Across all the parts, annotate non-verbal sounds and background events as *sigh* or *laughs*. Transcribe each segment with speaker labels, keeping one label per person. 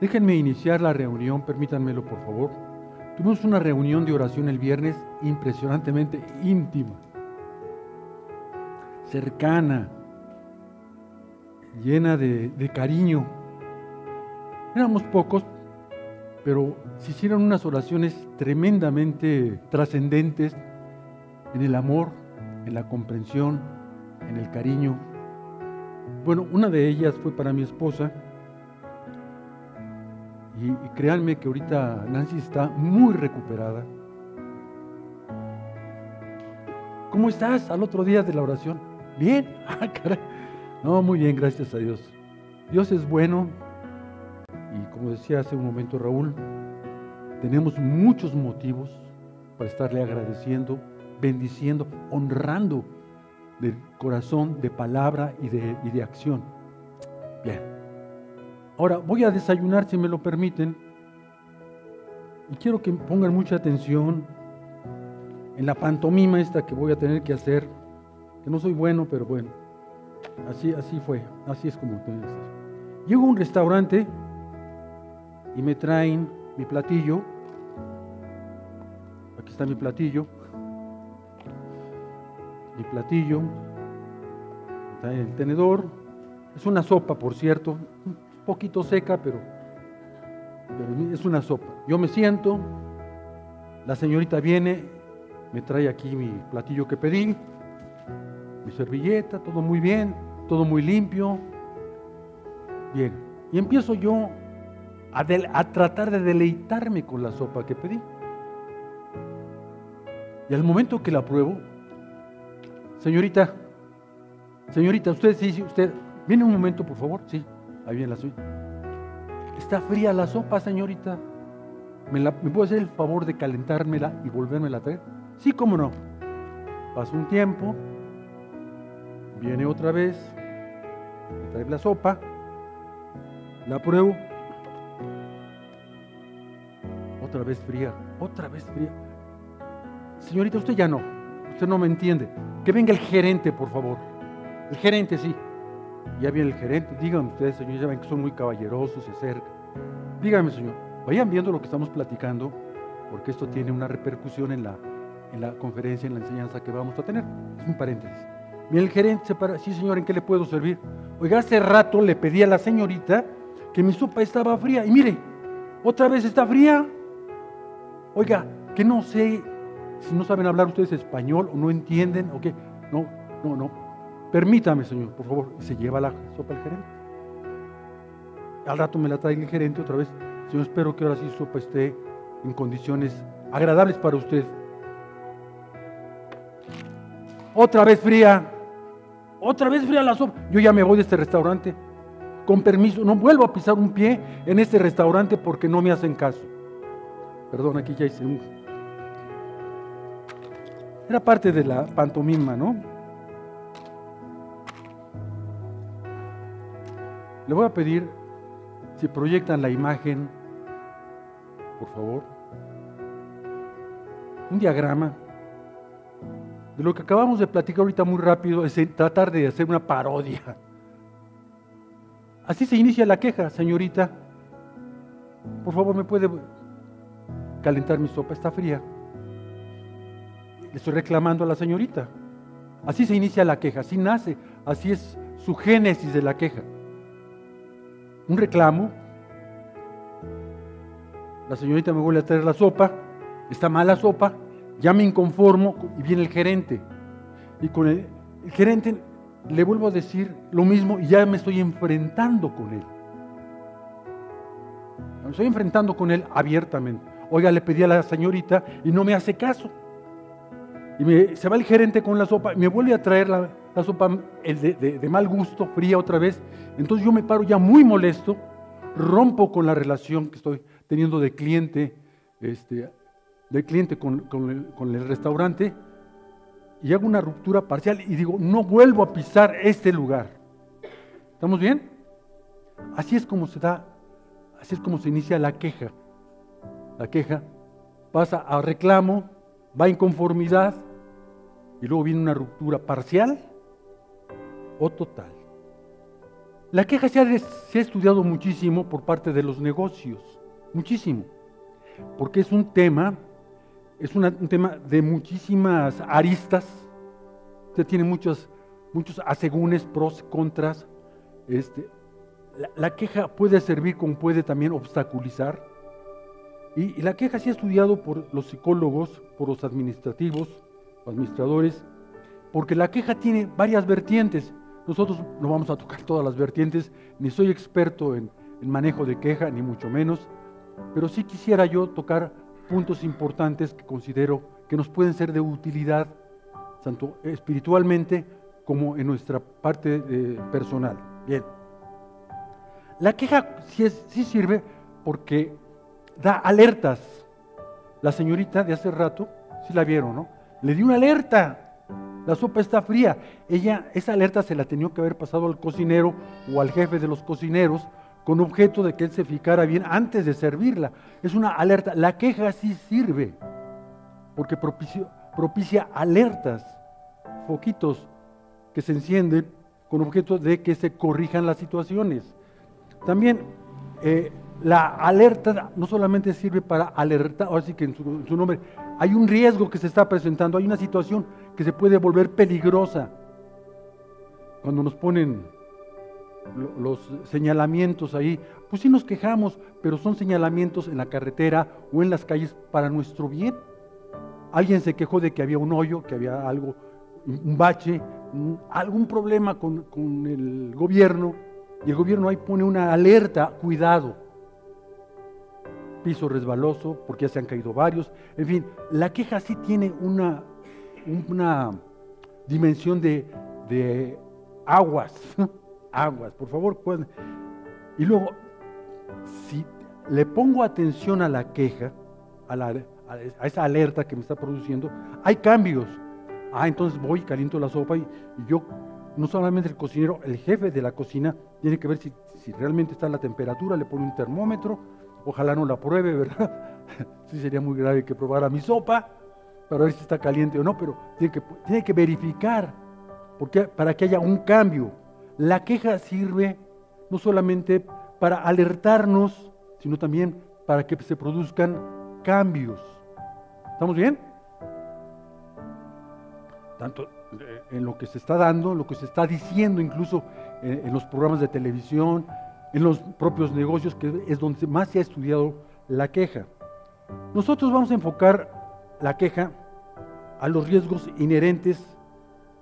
Speaker 1: Déjenme iniciar la reunión, permítanmelo por favor. Tuvimos una reunión de oración el viernes impresionantemente íntima, cercana, llena de, de cariño. Éramos pocos, pero se hicieron unas oraciones tremendamente trascendentes en el amor, en la comprensión, en el cariño. Bueno, una de ellas fue para mi esposa. Y, créanme que ahorita Nancy está muy recuperada. ¿Cómo estás al otro día de la oración? Bien. *laughs* Ah. No, muy bien, gracias a Dios. Dios es bueno. Y como decía hace un momento Raúl, tenemos muchos motivos para estarle agradeciendo, bendiciendo, honrando de corazón, de palabra y de, y de acción. Bien. Ahora voy a desayunar, si me lo permiten, y quiero que pongan mucha atención en la pantomima esta que voy a tener que hacer, que no soy bueno, pero bueno, así, así fue, así es como tengo que hacer. Llego a un restaurante y me traen mi platillo, aquí está mi platillo, mi platillo, está el tenedor. Es una sopa, por cierto, un poquito seca, pero, es una sopa. Yo me siento, la señorita viene, me trae aquí mi platillo que pedí, mi servilleta, todo muy bien, todo muy limpio. Bien, y empiezo yo a, de, a tratar de deleitarme con la sopa que pedí. Y al momento que la pruebo, Señorita, señorita, usted sí, sí, usted, viene un momento, por favor, sí, ahí viene la suya. Está fría la sopa, señorita. ¿Me, la, ¿Me puede hacer el favor de calentármela y volvérmela a traer? Sí, cómo no. Pasa un tiempo, viene otra vez, trae la sopa, la pruebo, otra vez fría, otra vez fría. Señorita, usted ya no, usted no me entiende. Que venga el gerente, por favor. El gerente, sí. Ya viene el gerente. Díganme ustedes, señor, ya ven que son muy caballerosos, se acercan. Díganme, señor, vayan viendo lo que estamos platicando, porque esto tiene una repercusión en la, en la conferencia, en la enseñanza que vamos a tener. Es un paréntesis. Viene el gerente, se para. Sí, señor, ¿en qué le puedo servir? Oiga, hace rato le pedí a la señorita que mi sopa estaba fría. Y mire, otra vez está fría. Oiga, que no sé si no saben hablar ustedes español o no entienden o qué. No, no, no. Permítame, señor, por favor. Se lleva la sopa al gerente. Al rato me la trae el gerente otra vez. Señor, espero que ahora sí sopa esté en condiciones agradables para usted. Otra vez fría. Otra vez fría la sopa. Yo ya me voy de este restaurante. Con permiso, no vuelvo a pisar un pie en este restaurante porque no me hacen caso. Perdón, aquí ya hice un era parte de la pantomima, ¿no? Le voy a pedir si proyectan la imagen, por favor, un diagrama de lo que acabamos de platicar ahorita muy rápido, es tratar de hacer una parodia. Así se inicia la queja, señorita. Por favor, ¿me puede calentar mi sopa? Está fría. Le estoy reclamando a la señorita. Así se inicia la queja, así nace, así es su génesis de la queja. Un reclamo. La señorita me vuelve a traer la sopa, está mala sopa, ya me inconformo y viene el gerente. Y con el, el gerente le vuelvo a decir lo mismo y ya me estoy enfrentando con él. Me estoy enfrentando con él abiertamente. Oiga, le pedí a la señorita y no me hace caso. Y me, se va el gerente con la sopa me vuelve a traer la, sopa de, mal gusto, fría otra vez. Entonces yo me paro ya muy molesto, rompo con la relación que estoy teniendo de cliente, este, de cliente con, con, el, con el restaurante y hago una ruptura parcial y digo, no vuelvo a pisar este lugar. ¿Estamos bien? Así es como se da, así es como se inicia la queja. La queja pasa a reclamo, va a inconformidad y luego viene una ruptura parcial o total. La queja se ha, se ha estudiado muchísimo por parte de los negocios, muchísimo, porque es un tema, es un tema de muchísimas aristas, usted tiene muchos, muchos asegúnes, pros, contras. Este, la, queja puede servir como puede también obstaculizar. Y, la queja se ha estudiado por los psicólogos, por los administrativos, administradores, porque la queja tiene varias vertientes. Nosotros no vamos a tocar todas las vertientes, ni soy experto en, manejo de queja, ni mucho menos, pero sí quisiera yo tocar puntos importantes que considero que nos pueden ser de utilidad, tanto espiritualmente como en nuestra parte eh, personal. Bien. La queja sí, sí sirve porque da alertas. La señorita de hace rato, si la vieron, ¿no? Le dio una alerta la sopa está fría. Ella, esa alerta se la tenía que haber pasado al cocinero o al jefe de los cocineros con objeto de que él se ficara bien antes de servirla. Es una alerta. La queja sí sirve, porque propicia, propicia alertas, foquitos que se encienden con objeto de que se corrijan las situaciones. También eh, la alerta no solamente sirve para alertar, así que en su, en su nombre, hay un riesgo que se está presentando, hay una situación que se puede volver peligrosa. Cuando nos ponen los señalamientos ahí, pues sí nos quejamos, pero son señalamientos en la carretera o en las calles para nuestro bien. Alguien se quejó de que había un hoyo, que había algo, un bache, algún problema con, con el gobierno, y el gobierno ahí pone una alerta, cuidado, piso resbaloso, porque ya se han caído varios, en fin, la queja sí tiene una una dimensión de, aguas, *laughs* aguas, por favor. Y luego, si le pongo atención a la queja, a, la, a, esa alerta que me está produciendo, hay cambios. Ah, entonces voy, caliento la sopa y, yo, no solamente el cocinero, el jefe de la cocina, tiene que ver si, si realmente está la temperatura, le pone un termómetro, ojalá no la pruebe, ¿verdad? *laughs* sí sería muy grave que probara mi sopa para ver si está caliente o no, pero tiene que, tiene que verificar porque, para que haya un cambio. La queja sirve no solamente para alertarnos, sino también para que se produzcan cambios. ¿Estamos bien? Tanto eh, en lo que se está dando, lo que se está diciendo incluso eh, en los programas de televisión, en los propios negocios, que es donde más se ha estudiado la queja. Nosotros vamos a enfocar la queja a los riesgos inherentes,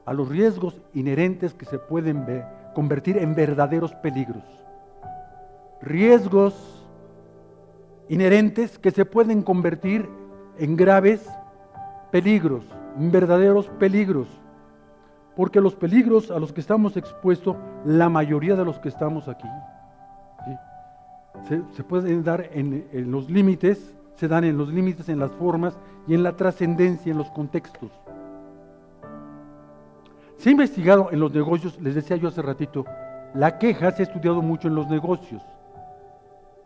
Speaker 1: a los riesgos inherentes que se pueden convertir en verdaderos peligros. Riesgos inherentes que se pueden convertir en graves peligros, en verdaderos peligros. Porque los peligros a los que estamos expuestos, la mayoría de los que estamos aquí, se, pueden dar en los límites se dan en los límites, en las formas y en la trascendencia, en los contextos. Se ha investigado en los negocios, les decía yo hace ratito, la queja se ha estudiado mucho en los negocios,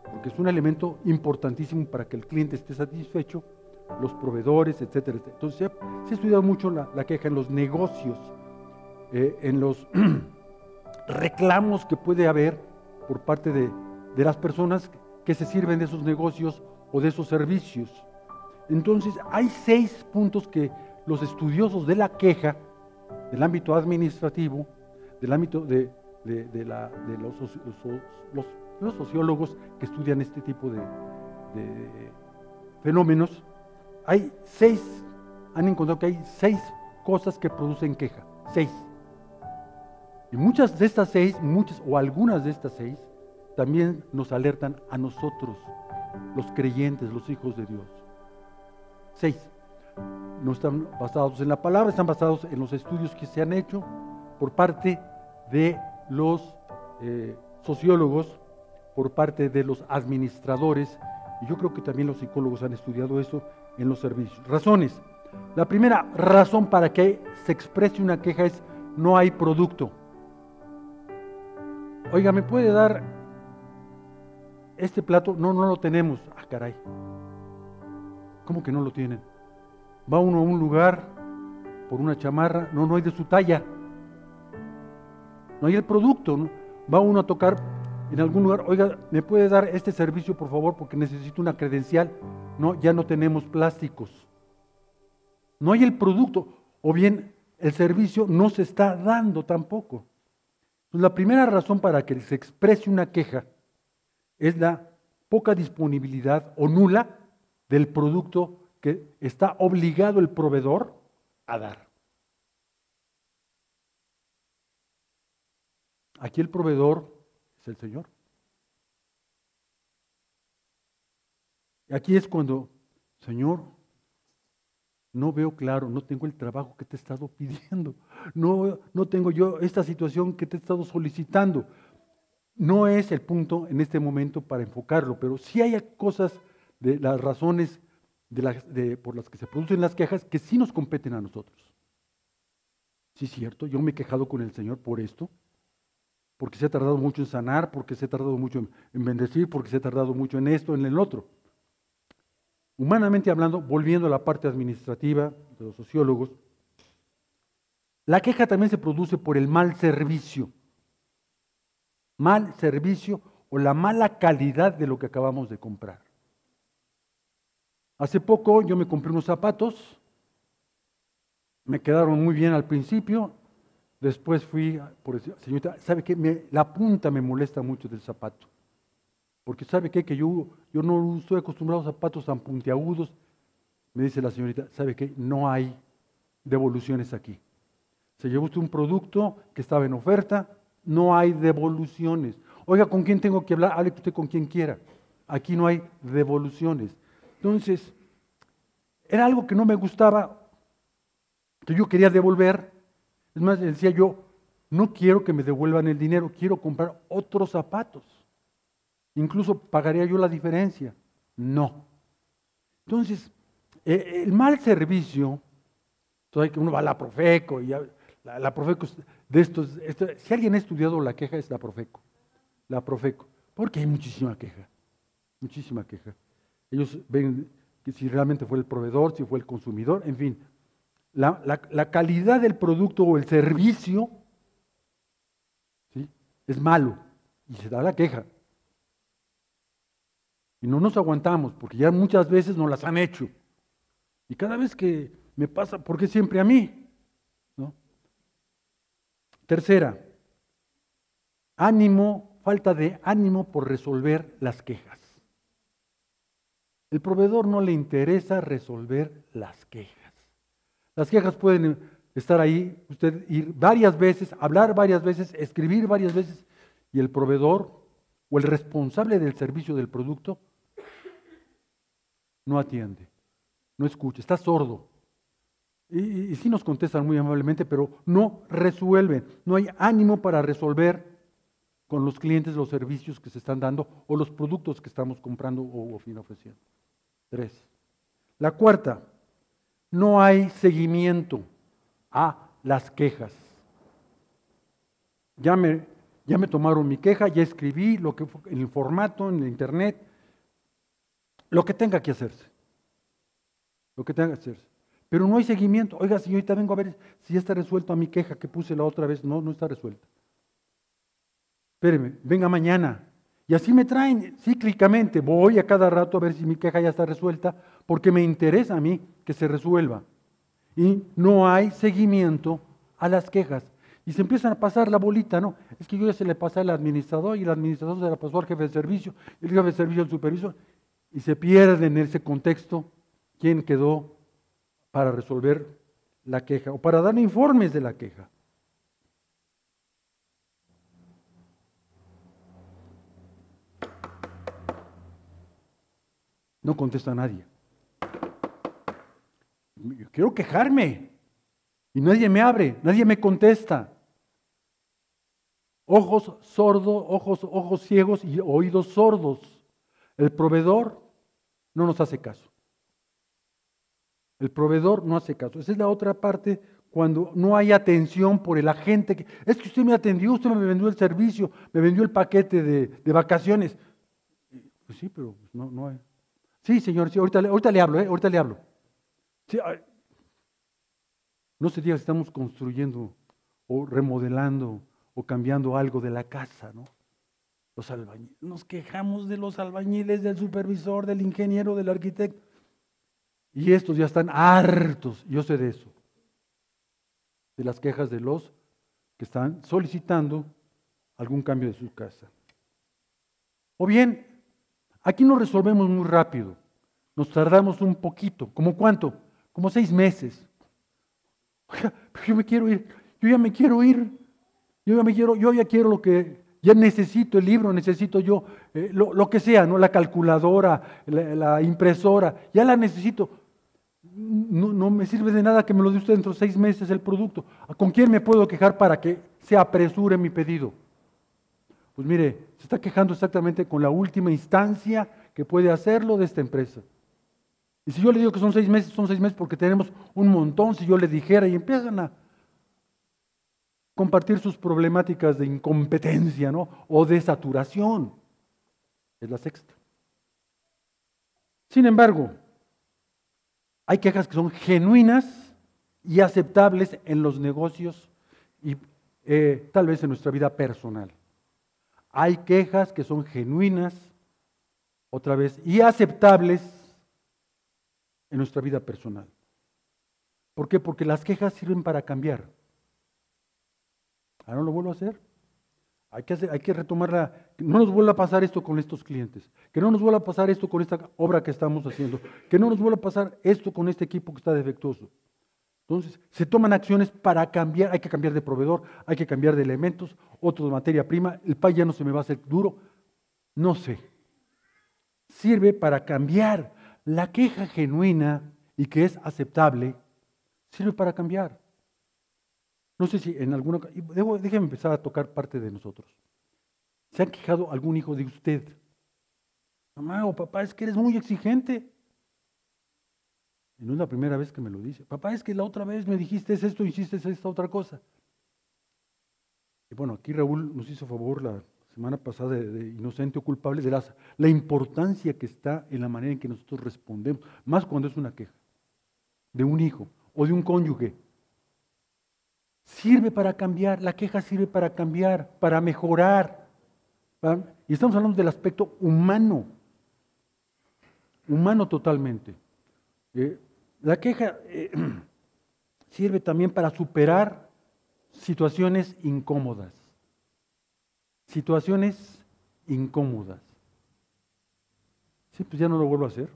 Speaker 1: porque es un elemento importantísimo para que el cliente esté satisfecho, los proveedores, etcétera, Entonces se ha, estudiado mucho la, queja en los negocios, eh, en los *clears throat* reclamos que puede haber por parte de, de las personas que se sirven de esos negocios o de esos servicios. Entonces, hay seis puntos que los estudiosos de la queja, del ámbito administrativo, del ámbito de, de los, los, sociólogos que estudian este tipo de, fenómenos, hay seis, han encontrado que hay seis cosas que producen queja, seis. Y muchas de estas seis, muchas o algunas de estas seis, también nos alertan a nosotros los creyentes, los hijos de Dios. Seis. No están basados en la palabra, están basados en los estudios que se han hecho por parte de los eh, sociólogos, por parte de los administradores, y yo creo que también los psicólogos han estudiado eso en los servicios. Razones. La primera razón para que se exprese una queja es no hay producto. Oiga, ¿me puede dar este plato, no, no lo tenemos. Ah, caray. ¿Cómo que no lo tienen? Va uno a un lugar por una chamarra, no, no hay de su talla. no hay el producto. Va uno a tocar en algún lugar, oiga, ¿me puede dar este servicio por favor porque necesito una credencial? No, ya no tenemos plásticos. No hay el producto, o bien el servicio no se está dando tampoco. Pues la primera razón para que se exprese una queja es la poca disponibilidad o nula del producto que está obligado el proveedor a dar. Aquí el proveedor es el Señor. Aquí es cuando, Señor, no veo claro, no tengo el trabajo que te he estado pidiendo, no, no tengo yo esta situación que te he estado solicitando. No es el punto en este momento para enfocarlo, pero sí hay cosas de las razones por las que se producen las quejas que sí nos competen a nosotros. Sí, es cierto, yo me he quejado con el Señor por esto, porque se ha tardado mucho en sanar, porque se ha tardado mucho en bendecir, porque se ha tardado mucho en esto, en el otro. Humanamente hablando, volviendo a la parte administrativa de los sociólogos, la queja también se produce por el mal servicio. Mal servicio o la mala calidad de lo que acabamos de comprar. Hace poco yo me compré unos zapatos, me quedaron muy bien al principio, después fui, por decir, señorita, ¿sabe qué? la punta me molesta mucho del zapato. Porque ¿sabe qué? Que yo, yo no estoy acostumbrado a zapatos tan puntiagudos. Me dice la señorita, ¿sabe qué? No hay devoluciones aquí. Se llevó usted un producto que estaba en oferta, no hay devoluciones. Oiga, ¿con quién tengo que hablar? Hable usted con quien quiera. Aquí no hay devoluciones. Entonces, era algo que no me gustaba, que yo quería devolver. Es más, decía yo, no quiero que me devuelvan el dinero, quiero comprar otros zapatos. Incluso pagaría yo la diferencia. No. Entonces, e, el mal servicio, entonces que uno va a la Profeco y la Profeco de estos, si alguien ha estudiado la queja es la Profeco, la Profeco, porque hay muchísima queja, muchísima queja. Ellos ven que si realmente fue el proveedor, si fue el consumidor, en fin. La, calidad del producto o el servicio ¿sí? es malo y se da la queja. Y no nos aguantamos porque ya muchas veces nos las han hecho. Y cada vez que me pasa, ¿por qué siempre a mí? Tercera, ánimo, falta de ánimo por resolver las quejas. El proveedor no le interesa resolver las quejas. Las quejas pueden estar ahí, usted ir varias veces, hablar varias veces, escribir varias veces, y el proveedor o el responsable del servicio del producto no atiende, no escucha, está sordo. Y, sí nos contestan muy amablemente, pero no resuelven, no hay ánimo para resolver con los clientes los servicios que se están dando o los productos que estamos comprando o, ofreciendo. Tres. La cuarta, no hay seguimiento a las quejas. Ya me, ya me tomaron mi queja, ya escribí lo que, en el formato, en el internet, lo que tenga que hacerse. Lo que tenga que hacerse. Pero no hay seguimiento. Oiga, señorita, vengo a ver si ya está resuelto a mi queja que puse la otra vez. No, no está resuelta. Espéreme, venga mañana. Y así me traen cíclicamente. Voy a cada rato a ver si mi queja ya está resuelta, porque me interesa a mí que se resuelva. Y no hay seguimiento a las quejas. Y se empiezan a pasar la bolita, ¿no? Es que yo ya se le pasé al administrador y el administrador se la pasó al jefe de servicio, y el jefe de servicio al supervisor. Y se pierde en ese contexto quién quedó para resolver la queja o para dar informes de la queja. No contesta nadie. Yo quiero quejarme y nadie me abre, nadie me contesta. Ojos sordos, ojos, ojos ciegos y oídos sordos. El proveedor no nos hace caso. El proveedor no hace caso. Esa es la otra parte cuando no hay atención por el agente. Que, es que usted me atendió, usted me vendió el servicio, me vendió el paquete de, vacaciones. Pues sí, pero no, no hay. Sí, señor, sí, ahorita, ahorita le hablo, ¿eh? ahorita le hablo. no se diga si estamos construyendo o remodelando o cambiando algo de la casa, ¿no? Los albañiles. Nos quejamos de los albañiles, del supervisor, del ingeniero, del arquitecto. Y estos ya están hartos, yo sé de eso, de las quejas de los que están solicitando algún cambio de su casa. O bien, aquí nos resolvemos muy rápido, nos tardamos un poquito, ¿como cuánto? Como seis meses. Oiga, yo me quiero ir, yo ya me quiero ir, yo ya me quiero, yo ya quiero lo que, ya necesito el libro, necesito yo eh, lo, que sea, ¿no? La calculadora, la, impresora, ya la necesito. No, no, me sirve de nada que me lo dé usted dentro de seis meses el producto. ¿Con quién me puedo quejar para que se apresure mi pedido? Pues mire, se está quejando exactamente con la última instancia que puede hacerlo de esta empresa. Y si yo le digo que son seis meses, son seis meses porque tenemos un montón, si yo le dijera y empiezan a compartir sus problemáticas de incompetencia ¿no? o de saturación. Es la sexta. Sin embargo, hay quejas que son genuinas y aceptables en los negocios y eh, tal vez en nuestra vida personal. Hay quejas que son genuinas, otra vez, y aceptables en nuestra vida personal. ¿Por qué? Porque las quejas sirven para cambiar. Ah, no lo vuelvo a hacer. Hay que, retomarla. no nos vuelva a pasar esto con estos clientes. Que no nos vuelva a pasar esto con esta obra que estamos haciendo. Que no nos vuelva a pasar esto con este equipo que está defectuoso. Entonces, se toman acciones para cambiar, hay que cambiar de proveedor, hay que cambiar de elementos, otro de materia prima, el pay ya no se me va a hacer duro, no sé. Sirve para cambiar. La queja genuina y que es aceptable, sirve para cambiar. No sé si en alguna déjeme empezar a tocar parte de nosotros. ¿Se ha quejado algún hijo de usted? Mamá o papá, es que eres muy exigente. Y no es la primera vez que me lo dice. Papá, es que la otra vez me dijiste esto, hiciste esta otra cosa. Y bueno, aquí Raúl nos hizo favor la semana pasada de, inocente o culpable de la importancia que está en la manera en que nosotros respondemos, más cuando es una queja de un hijo o de un cónyuge. Sirve para cambiar, la queja sirve para cambiar, para mejorar. Y estamos hablando del aspecto humano, humano totalmente. Eh, la queja eh, *clears throat* sirve también para superar situaciones incómodas. Situaciones incómodas. Sí, pues ya no lo vuelvo a hacer.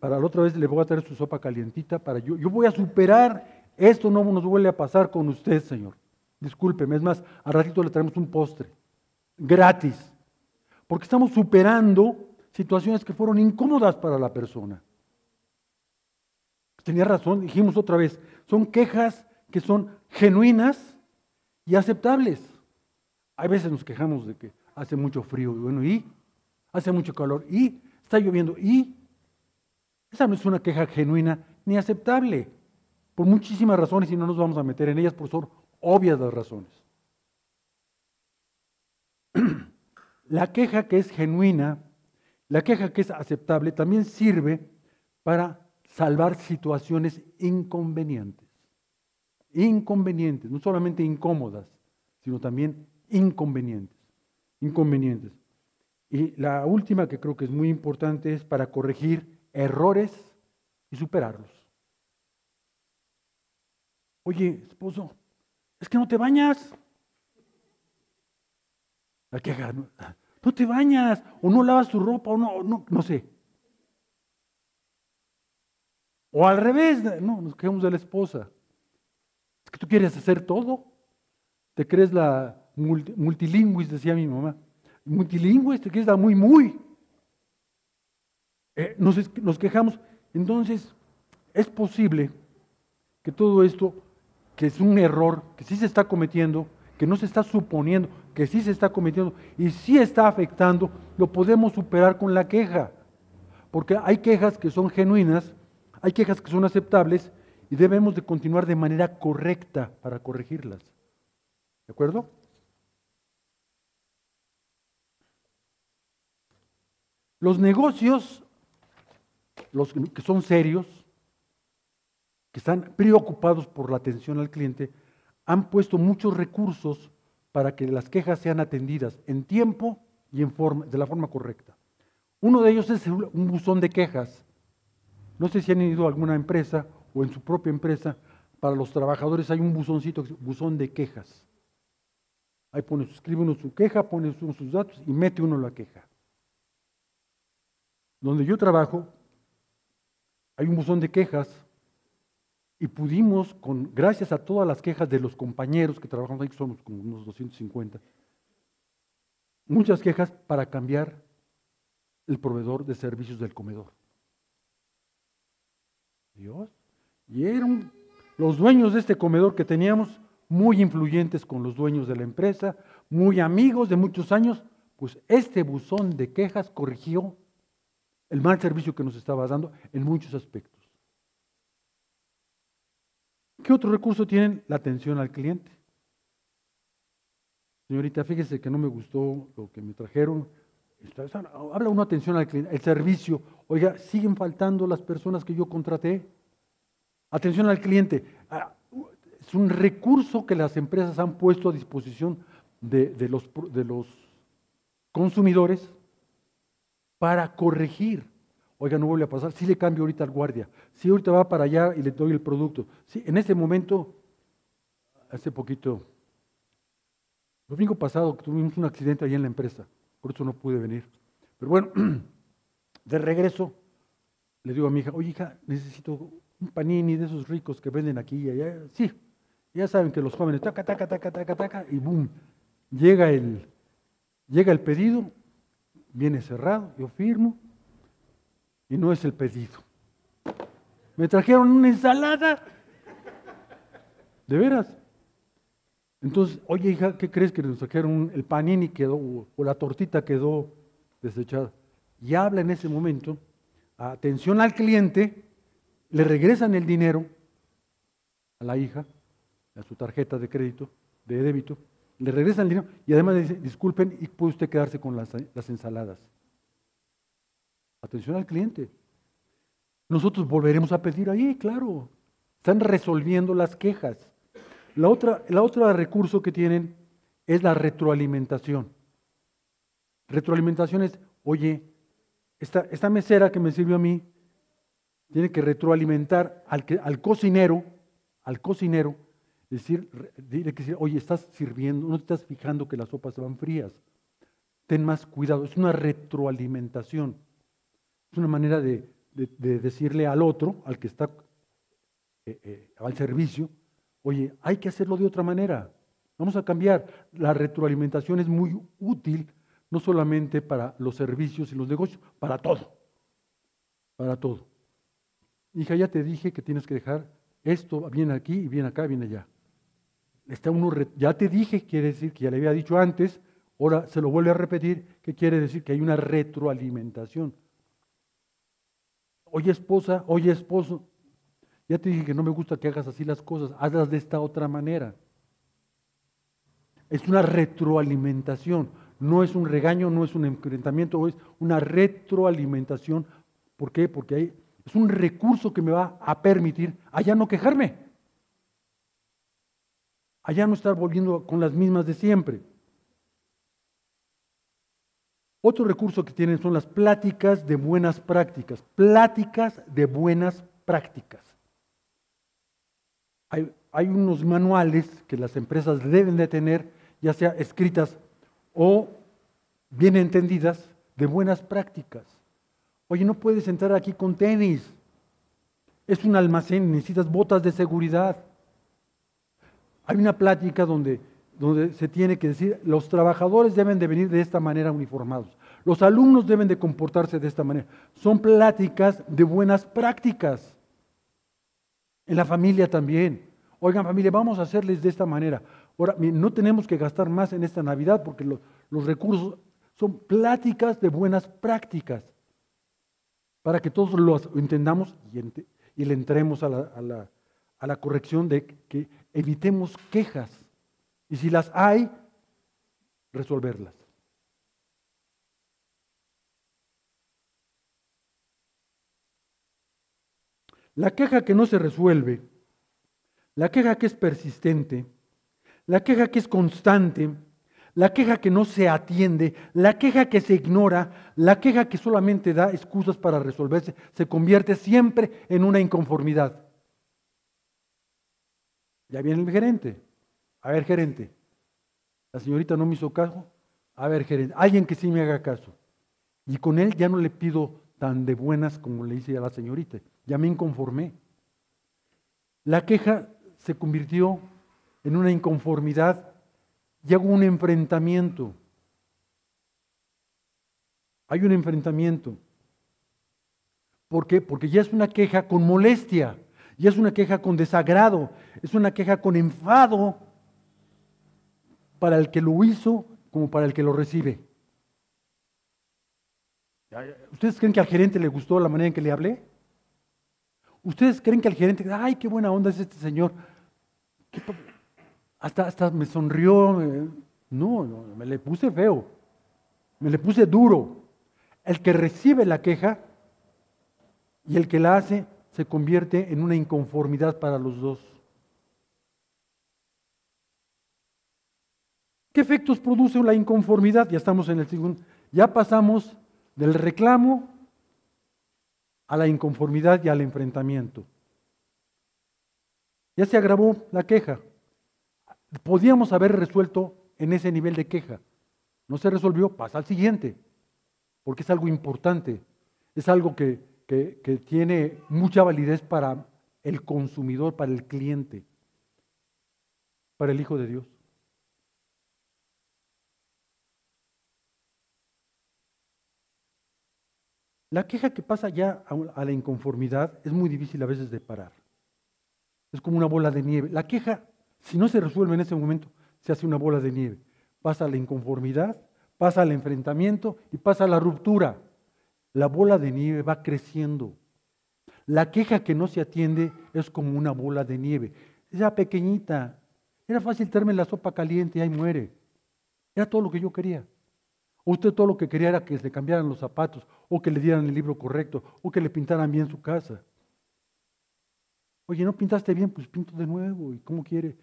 Speaker 1: Para la otra vez le voy a traer su sopa calientita para yo. Yo voy a superar esto no nos vuelve a pasar con usted, Señor. Discúlpeme, es más, a ratito le traemos un postre. Gratis. Porque estamos superando situaciones que fueron incómodas para la persona tenía razón, dijimos otra vez, son quejas que son genuinas y aceptables. Hay veces nos quejamos de que hace mucho frío, y bueno, y hace mucho calor, y está lloviendo, y esa no es una queja genuina ni aceptable, por muchísimas razones y no nos vamos a meter en ellas, por son obvias las razones. *clears throat* La queja que es genuina, la queja que es aceptable, también sirve para salvar situaciones inconvenientes. Inconvenientes, no solamente incómodas, sino también inconvenientes. Inconvenientes. Y la última que creo que es muy importante es para corregir errores y superarlos. Oye, esposo, es que no te bañas. No te bañas, o no lavas tu ropa, o no, no, no sé. O al revés, no, nos quejamos de la esposa. Es que tú quieres hacer todo. Te crees la multilingüis, decía mi mamá. Multilingüis, te crees la muy, muy. Eh, nos, nos quejamos. Entonces, es posible que todo esto, que es un error, que sí se está cometiendo, que no se está suponiendo, que sí se está cometiendo y sí está afectando, lo podemos superar con la queja. Porque hay quejas que son genuinas hay quejas que son aceptables y debemos de continuar de manera correcta para corregirlas. ¿De acuerdo? Los negocios, los que son serios, que están preocupados por la atención al cliente, han puesto muchos recursos para que las quejas sean atendidas en tiempo y en forma, de la forma correcta. Uno de ellos es un buzón de quejas. No sé si han ido a alguna empresa o en su propia empresa, para los trabajadores hay un buzoncito, buzón de quejas. Ahí pone, escribe uno su queja, pone uno sus datos y mete uno la queja. Donde yo trabajo, hay un buzón de quejas y pudimos, con, gracias a todas las quejas de los compañeros que trabajamos ahí, que somos como unos 250, muchas quejas para cambiar el proveedor de servicios del comedor. Dios. Y eran los dueños de este comedor que teníamos muy influyentes con los dueños de la empresa, muy amigos de muchos años, pues este buzón de quejas corrigió el mal servicio que nos estaba dando en muchos aspectos. ¿Qué otro recurso tienen? La atención al cliente. Señorita, fíjese que no me gustó lo que me trajeron. Habla una atención al cliente, el servicio. Oiga, siguen faltando las personas que yo contraté. Atención al cliente. Ah, es un recurso que las empresas han puesto a disposición de, de los consumidores para corregir Oiga, no vuelve a pasar. Sí le cambio ahorita al guardia. Sí, ahorita va para allá y le doy el producto. Sí, en ese momento, hace poquito, domingo pasado tuvimos un accidente ahí en la empresa. Por eso no pude venir. Pero bueno, *clears throat* de regreso, le digo a mi hija, oye hija, necesito un panini de esos ricos que venden aquí y allá. Sí, ya saben que los jóvenes, taca, taca, taca, taca, taca, y boom, llega el, llega el pedido, viene cerrado, yo firmo, y no es el pedido. Me trajeron una ensalada. ¿De veras? Entonces, oye hija, ¿qué crees que nos trajeron? El panini quedó, o la tortita quedó desechada. Y habla en ese momento, atención al cliente, le regresan el dinero a la hija, a su tarjeta de crédito, de débito, le regresan el dinero y además dice, disculpen, y puede usted quedarse con las ensaladas. Atención al cliente. Nosotros volveremos a pedir ahí, claro. Están resolviendo las quejas. La otra, la otra recurso que tienen es la retroalimentación. Retroalimentación es, oye, esta, esta mesera que me sirvió a mí, tiene que retroalimentar al, al cocinero, al cocinero, decir, que oye, estás sirviendo, no te estás fijando que las sopas van frías. Ten más cuidado, es una retroalimentación. Es una manera de, decirle al otro, al que está eh, eh, al servicio, oye, hay que hacerlo de otra manera. Vamos a cambiar. La retroalimentación es muy útil, no solamente para los servicios y los negocios, para todo. Para todo. Hija, ya te dije que tienes que dejar esto bien aquí y bien acá, bien allá. Está uno, ya te dije, quiere decir que ya le había dicho antes, ahora se lo vuelve a repetir, que quiere decir que hay una retroalimentación. Oye esposa, oye esposo, ya te dije que no me gusta que hagas así las cosas, hazlas de esta otra manera. Es una retroalimentación, no es un regaño, no es un enfrentamiento, es una retroalimentación. ¿Por qué? Porque hay, es un recurso que me va a permitir allá no quejarme, allá no estar volviendo con las mismas de siempre. Otro recurso que tienen son las pláticas de buenas prácticas. Pláticas de buenas prácticas. Hay, unos manuales que las empresas deben de tener, ya sea escritas o bien entendidas, de buenas prácticas. Oye, no puedes entrar aquí con tenis. Es un almacén, necesitas botas de seguridad. Hay una plática donde donde se tiene que decir, los trabajadores deben de venir de esta manera uniformados, los alumnos deben de comportarse de esta manera. Son pláticas de buenas prácticas. En la familia también. Oigan familia, vamos a hacerles de esta manera. Ahora, no tenemos que gastar más en esta Navidad porque los, recursos son pláticas de buenas prácticas para que todos los entendamos y, le entremos a la corrección de que evitemos quejas y si las hay, resolverlas. La queja que no se resuelve, la queja que es persistente, la queja que es constante, la queja que no se atiende, la queja que se ignora, la queja que solamente da excusas para resolverse, se convierte siempre en una inconformidad. Ya viene el gerente. A ver, gerente. La señorita no me hizo caso. A ver, gerente. Alguien que sí me haga caso. Y con él ya no le pido tan de buenas como le hice a la señorita. Ya me inconformé. La queja se convirtió en una inconformidad y hago un enfrentamiento. Hay un enfrentamiento. ¿Por qué? Porque ya es una queja con molestia, ya es una queja con desagrado, es una queja con enfado para el que lo hizo como para el que lo recibe. ¿Ustedes creen que al gerente le gustó la manera en que le hablé? ¿Ustedes creen que al gerente, ay, qué buena onda es este señor? Hasta, hasta me sonrió. No, no, me le puse feo. Me le puse duro. El que recibe la queja y el que la hace se convierte en una inconformidad para los dos. ¿Qué efectos produce la inconformidad? Ya estamos en el segundo. Ya pasamos del reclamo a la inconformidad y al enfrentamiento. Ya se agravó la queja. Podíamos haber resuelto en ese nivel de queja. No se resolvió, pasa al siguiente, porque es algo importante, es algo que, que tiene mucha validez para el consumidor, para el cliente, para el Hijo de Dios. La queja que pasa ya a la inconformidad es muy difícil a veces de parar. Es como una bola de nieve. La queja, si no se resuelve en ese momento, se hace una bola de nieve. Pasa la inconformidad, pasa al enfrentamiento y pasa la ruptura. La bola de nieve va creciendo. La queja que no se atiende es como una bola de nieve. Esa pequeñita. Era fácil darme la sopa caliente y ahí muere. Era todo lo que yo quería. Usted todo lo que quería era que le cambiaran los zapatos, o que le dieran el libro correcto, o que le pintaran bien su casa. Oye, ¿no pintaste bien? Pues pinto de nuevo. ¿Y cómo quiere?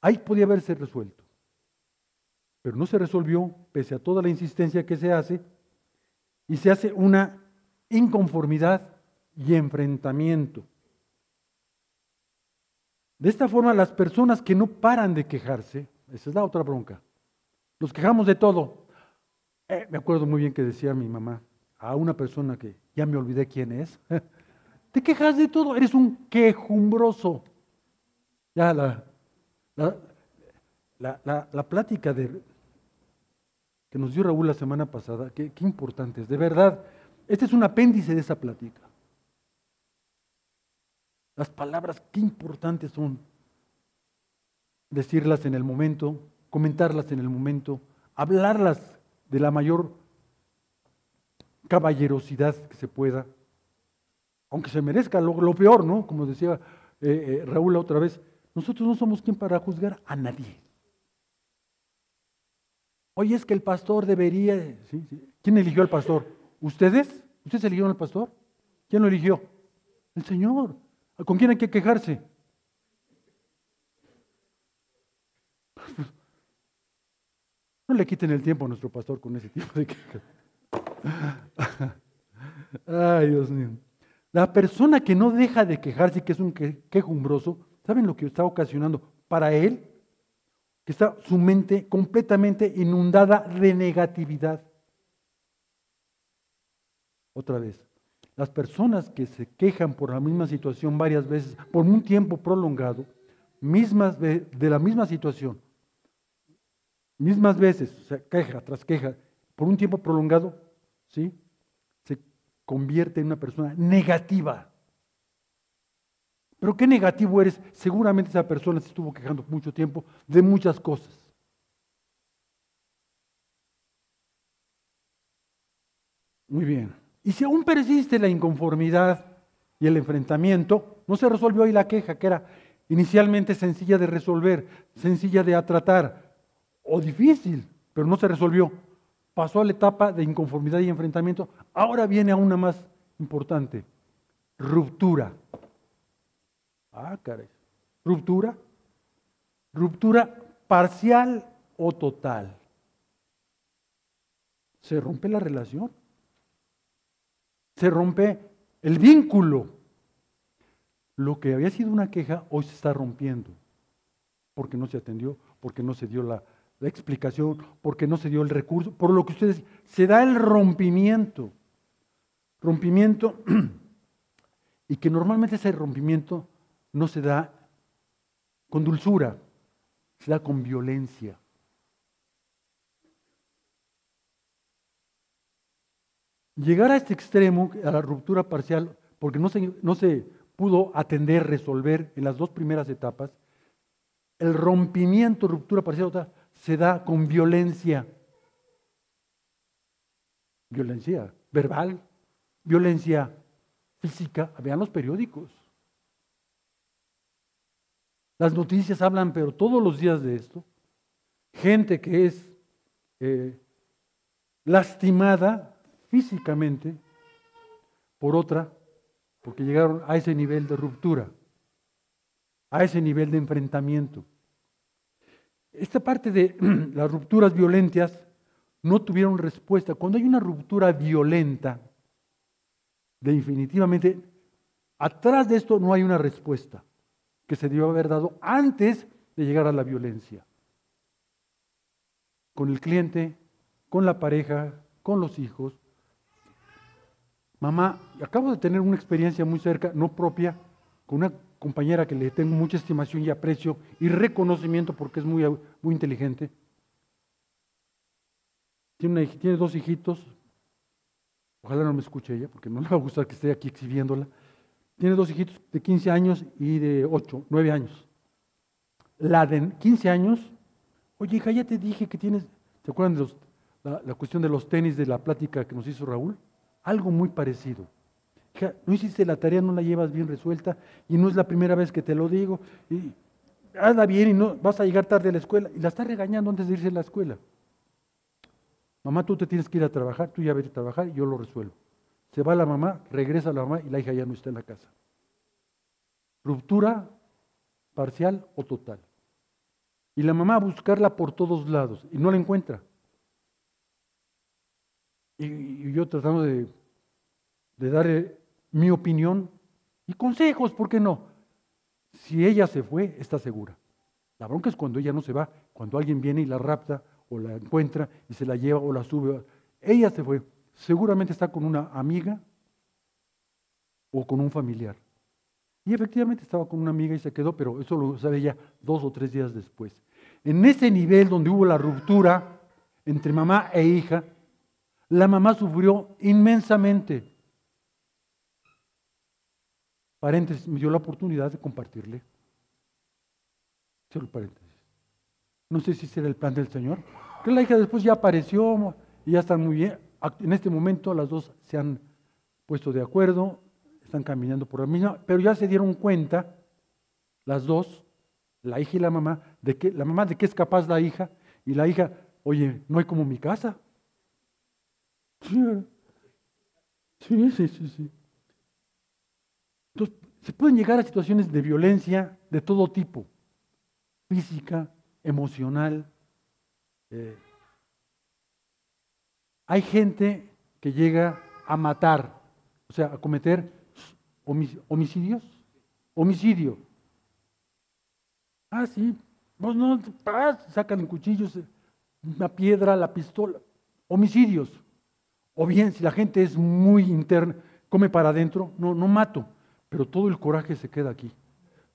Speaker 1: Ahí podía haberse resuelto. Pero no se resolvió, pese a toda la insistencia que se hace, y se hace una inconformidad y enfrentamiento. De esta forma, las personas que no paran de quejarse, esa es la otra bronca, los quejamos de todo, eh, me acuerdo muy bien que decía mi mamá a una persona que ya me olvidé quién es, *laughs* te quejas de todo, eres un quejumbroso. Ya la, la, la, plática de, que nos dio Raúl la semana pasada, qué importante es, de verdad, este es un apéndice de esa plática. Las palabras, qué importantes son decirlas en el momento, comentarlas en el momento, hablarlas de la mayor caballerosidad que se pueda, aunque se merezca lo, peor, ¿no? Como decía eh, eh, Raúl otra vez, nosotros no somos quien para juzgar a nadie. Oye, es que el pastor debería... ¿Quién eligió al pastor? ¿Ustedes? ¿Ustedes eligieron al pastor? ¿Quién lo eligió? El Señor. ¿Con quién hay que quejarse? No le quiten el tiempo a nuestro pastor con ese tipo de quejas. Ay, Dios mío. La persona que no deja de quejarse, que es un quejumbroso, ¿saben lo que está ocasionando para él? Que está su mente completamente inundada de negatividad. Otra vez, las personas que se quejan por la misma situación varias veces, por un tiempo prolongado, mismas de la misma situación, mismas veces, o sea, queja tras queja, por un tiempo prolongado, ¿sí? Se convierte en una persona negativa. Pero qué negativo eres, seguramente esa persona se estuvo quejando mucho tiempo de muchas cosas. Muy bien. Y si aún persiste la inconformidad y el enfrentamiento, no se resolvió ahí la queja, que era inicialmente sencilla de resolver, sencilla de tratar, o difícil, pero no se resolvió. Pasó a la etapa de inconformidad y enfrentamiento. Ahora viene a una más importante, ruptura. Ah, caray. Ruptura. Ruptura parcial o total, se rompe la relación, se rompe el vínculo. Lo que había sido una queja hoy se está rompiendo porque no se atendió, porque no se dio la, explicación, porque no se dio el recurso, por lo que ustedes, se da el rompimiento. Rompimiento, *clears throat* y que normalmente ese rompimiento no se da con dulzura, se da con violencia. Llegar a este extremo, a la ruptura parcial, porque no se, no se pudo atender, resolver en las dos primeras etapas, el rompimiento, ruptura parcial, se da con violencia. Violencia verbal, violencia física. Vean los periódicos. Las noticias hablan, pero todos los días de esto. Gente que es eh, lastimada físicamente por otra, porque llegaron a ese nivel de ruptura, a ese nivel de enfrentamiento. Esta parte de *clears throat* las rupturas violentas no tuvieron respuesta. Cuando hay una ruptura violenta, definitivamente, atrás de esto no hay una respuesta que se debió haber dado antes de llegar a la violencia. Con el cliente, con la pareja, con los hijos. Mamá, acabo de tener una experiencia muy cerca, no propia, con una compañera que le tengo mucha estimación y aprecio y reconocimiento porque es muy, muy inteligente. Tiene, dos hijitos, ojalá no me escuche ella porque no le va a gustar que esté aquí exhibiéndola. Tiene dos hijitos de 15 años y de 8, 9 años. La de 15 años, oye hija, ya te dije que tienes, ¿se acuerdan de la, la cuestión de los tenis de la plática que nos hizo Raúl? Algo muy parecido. No hiciste la tarea, no la llevas bien resuelta y no es la primera vez que te lo digo. Y hazla bien y no vas a llegar tarde a la escuela y la está regañando antes de irse a la escuela. Mamá, tú te tienes que ir a trabajar, tú ya vete a trabajar y yo lo resuelvo. Se va la mamá, regresa la mamá y la hija ya no está en la casa. Ruptura parcial o total. Y la mamá a buscarla por todos lados y no la encuentra. Y, yo tratando de, de darle mi opinión y consejos, ¿por qué no? Si ella se fue, está segura. La bronca es cuando ella no se va, cuando alguien viene y la rapta o la encuentra y se la lleva o la sube. Ella se fue seguramente está con una amiga o con un familiar. Y efectivamente estaba con una amiga y se quedó, pero eso lo sabe ella dos o tres días después. En ese nivel donde hubo la ruptura entre mamá e hija, la mamá sufrió inmensamente. Paréntesis, me dio la oportunidad de compartirle. Cierro paréntesis. No sé si será el plan del Señor. Que la hija después ya apareció y ya están muy bien. En este momento las dos se han puesto de acuerdo, están caminando por la misma, pero ya se dieron cuenta las dos, la hija y la mamá, de que la mamá de qué es capaz la hija y la hija, oye, no hay como mi casa. Sí, sí, sí, sí. Entonces, se pueden llegar a situaciones de violencia de todo tipo, física, emocional. Eh, hay gente que llega a matar, o sea, a cometer homicidios. Homicidio. Ah, sí. Vos no, sacan cuchillos, una piedra, la pistola. Homicidios. O bien, si la gente es muy interna, come para adentro, no, no mato, pero todo el coraje se queda aquí.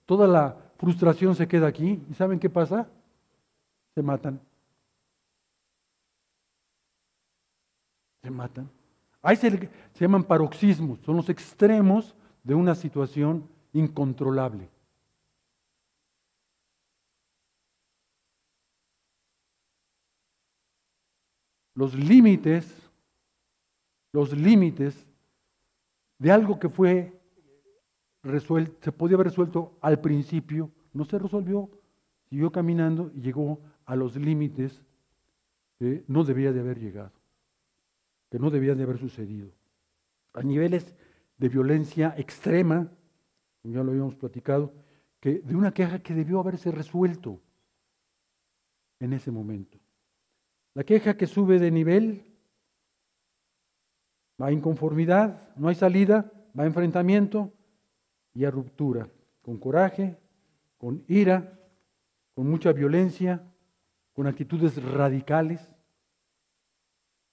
Speaker 1: Toda la frustración se queda aquí. ¿Y saben qué pasa? Se matan. se matan. Ahí se, se llaman paroxismos, son los extremos de una situación incontrolable. Los límites, los límites de algo que fue se podía haber resuelto al principio, no se resolvió, siguió caminando y llegó a los límites que no debía de haber llegado que no debía de haber sucedido. A niveles de violencia extrema, ya lo habíamos platicado, que de una queja que debió haberse resuelto. en ese momento. La queja que sube de nivel va inconformidad, no hay salida, va a enfrentamiento y a ruptura, con coraje, con ira, con mucha violencia, con actitudes radicales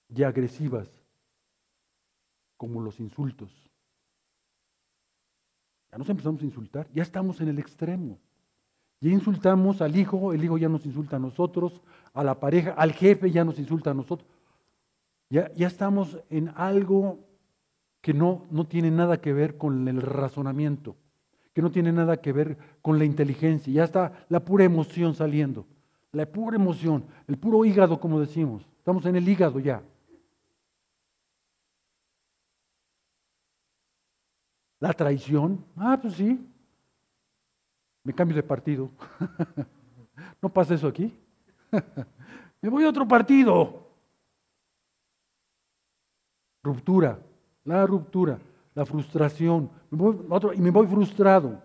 Speaker 1: y agresivas, como los insultos. Ya nos empezamos a insultar, ya estamos en el extremo. Ya insultamos al hijo, el hijo ya nos insulta a nosotros, a la pareja, al jefe ya nos insulta a nosotros. Ya, ya estamos en algo que no, no tiene nada que ver con el razonamiento, que no tiene nada que ver con la inteligencia. Ya está la pura emoción saliendo, la pura emoción, el puro hígado, como decimos. Estamos en el hígado ya. La traición, ah, pues sí, me cambio de partido. *laughs* ¿No pasa eso aquí? *laughs* me voy a otro partido. Ruptura, la ruptura, la frustración. y me voy frustrado.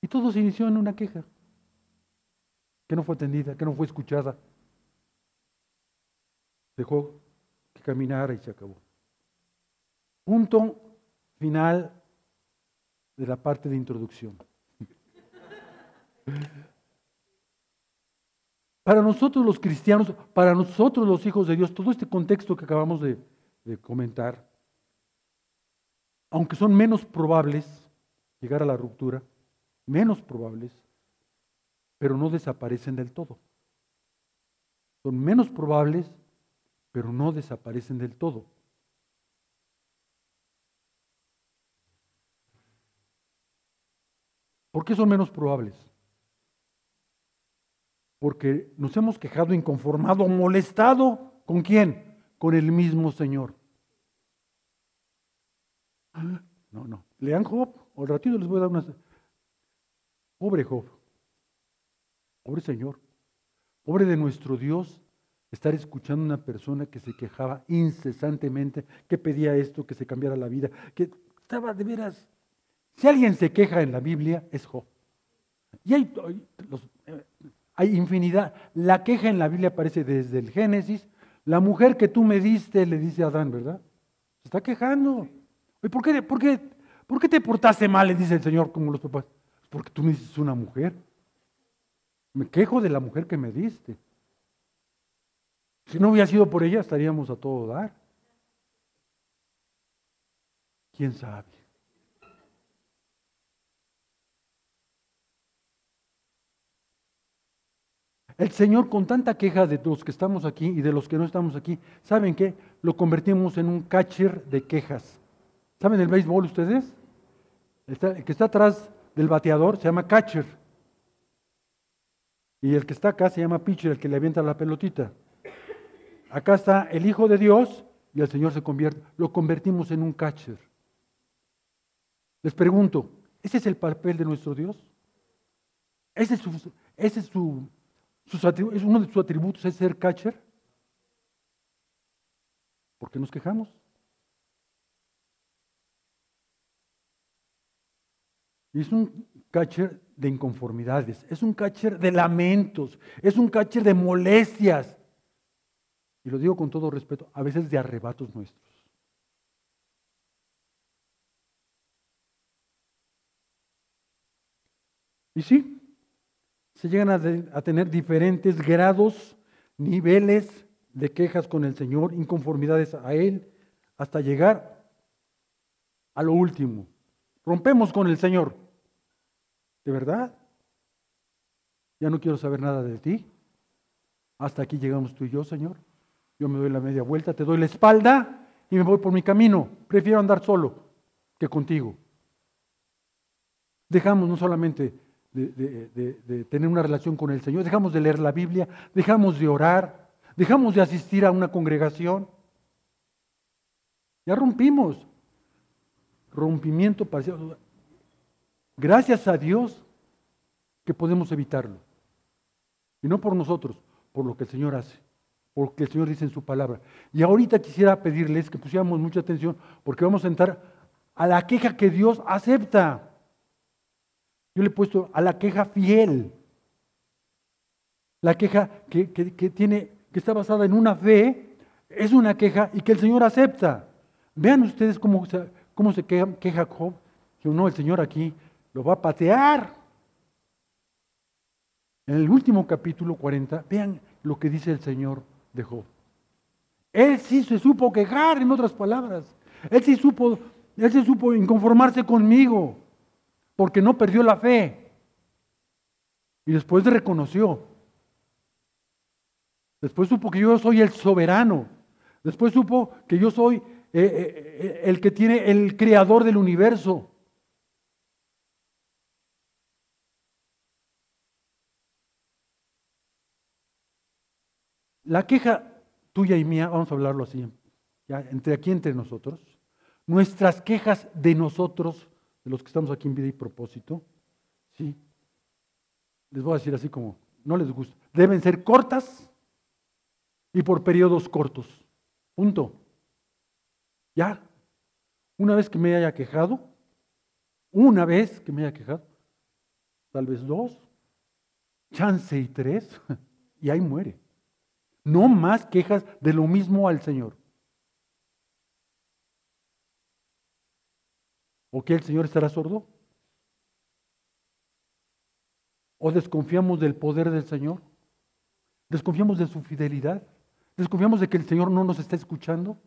Speaker 1: Y todo se inició en una queja que no fue atendida, que no fue escuchada. Dejó que caminara y se acabó. Punto final de la parte de introducción. *laughs* Para nosotros los cristianos, para nosotros los hijos de Dios, todo este contexto que acabamos de, comentar, aunque son menos probables llegar a la ruptura, menos probables, pero no desaparecen del todo. Son menos probables, pero no desaparecen del todo. ¿Por qué son menos probables? Porque nos hemos quejado, inconformado, molestado. ¿Con quién? Con el mismo Señor. No, no. Lean Job. Al ratito les voy a dar una. Pobre Job. Pobre Señor. Pobre de nuestro Dios estar escuchando a una persona que se quejaba incesantemente, que pedía esto, que se cambiara la vida, que estaba de veras si alguien se queja en la Biblia, es Job. Y hay, eh, hay infinidad. La queja en la Biblia aparece desde el Génesis. La mujer que tú me diste, le dice Adán, ¿verdad? Se está quejando. ¿Por qué, por, qué, ¿Por qué te portaste mal? Le dice el Señor, como los papás. Porque tú me dices una mujer. Me quejo de la mujer que me diste. Si no hubiera sido por ella, estaríamos a todo dar. ¿Quién sabe? El Señor con tanta queja de los que estamos aquí y de los que no estamos aquí, ¿saben qué? Lo convertimos en un catcher de quejas. ¿Saben el béisbol ustedes? El que está atrás del bateador se llama catcher. Y el que está acá se llama pitcher, el que le avienta la pelotita. Acá está el Hijo de Dios y el Señor se convierte. Lo convertimos en un catcher. Les pregunto, ¿ese es el papel de nuestro Dios? ¿Ese es su, ese es su es uno de sus atributos es ser catcher. ¿Por qué nos quejamos? es un catcher de inconformidades, es un catcher de lamentos, es un catcher de molestias. Y lo digo con todo respeto, a veces de arrebatos nuestros. Y sí, se llegan a, tener diferentes grados, niveles de quejas con el Señor, inconformidades a Él, hasta llegar a lo último. Rompemos con el Señor. ¿De verdad? Ya no quiero saber nada de ti. Hasta aquí llegamos tú y yo, Señor. Yo me doy la media vuelta, te doy la espalda y me voy por mi camino. Prefiero andar solo que contigo. Dejamos no solamente de, tener una relación con el Señor, dejamos de leer la Biblia, dejamos de orar, dejamos de asistir a una congregación. Ya rompimos. Rompimiento parcial. Gracias a Dios que podemos evitarlo. Y no por nosotros, por lo que el Señor hace, porque el Señor dice en su palabra. Y ahorita quisiera pedirles que pusiéramos mucha atención, porque vamos a entrar a la queja que Dios acepta. Yo le he puesto a la queja fiel. La queja que, tiene, que está basada en una fe es una queja y que el Señor acepta. Vean ustedes cómo, cómo se queja, queja Job. Que no, el Señor aquí lo va a patear. En el último capítulo 40, vean lo que dice el Señor de Job. Él sí se supo quejar, en otras palabras. Él sí supo, él se supo inconformarse conmigo, porque no perdió la fe. Y después reconoció. Después supo que yo soy el soberano. Después supo que yo soy eh, eh, eh, el que tiene el creador del universo. La queja tuya y mía, vamos a hablarlo así, ya, entre aquí entre nosotros, nuestras quejas de nosotros, de los que estamos aquí en vida y propósito, ¿sí? Les voy a decir así como, no les gusta, deben ser cortas y por periodos cortos. Punto. Ya. Una vez que me haya quejado, una vez que me haya quejado, tal vez dos, chance y tres, *laughs* y ahí muere. No más quejas de lo mismo al Señor. ¿O que el Señor estará sordo? ¿O desconfiamos del poder del Señor? ¿Desconfiamos de su fidelidad? ¿Desconfiamos de que el Señor no nos está escuchando?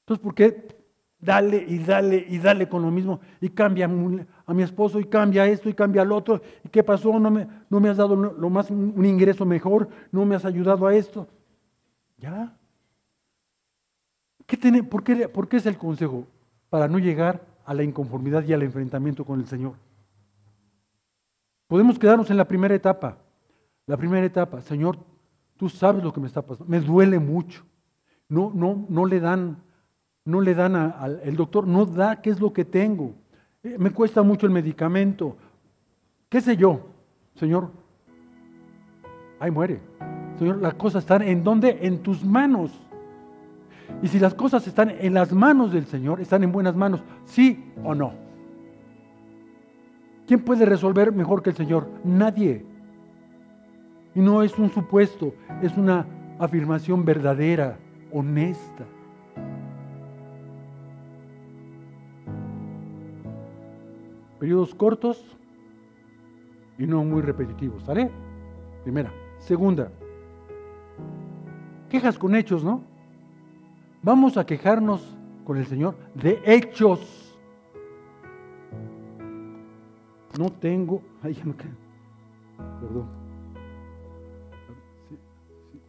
Speaker 1: Entonces, ¿por qué dale y dale y dale con lo mismo y cambia a mi esposo y cambia esto y cambia al otro. ¿Y qué pasó? No me, no me has dado lo más, un ingreso mejor, no me has ayudado a esto. Ya. ¿Qué tiene, por, qué, ¿Por qué es el consejo? Para no llegar a la inconformidad y al enfrentamiento con el Señor. Podemos quedarnos en la primera etapa. La primera etapa, Señor, tú sabes lo que me está pasando. Me duele mucho. No, no, no le dan no le dan al el doctor, no da qué es lo que tengo. Eh, me cuesta mucho el medicamento. ¿Qué sé yo? Señor, ahí muere. Señor, las cosas están en dónde? En tus manos. Y si las cosas están en las manos del Señor, están en buenas manos, sí o no. ¿Quién puede resolver mejor que el Señor? Nadie. Y no es un supuesto, es una afirmación verdadera, honesta. Periodos cortos y no muy repetitivos, ¿sale? Primera. Segunda, quejas con hechos, ¿no? Vamos a quejarnos con el Señor de hechos. No tengo. Ay, ya Perdón.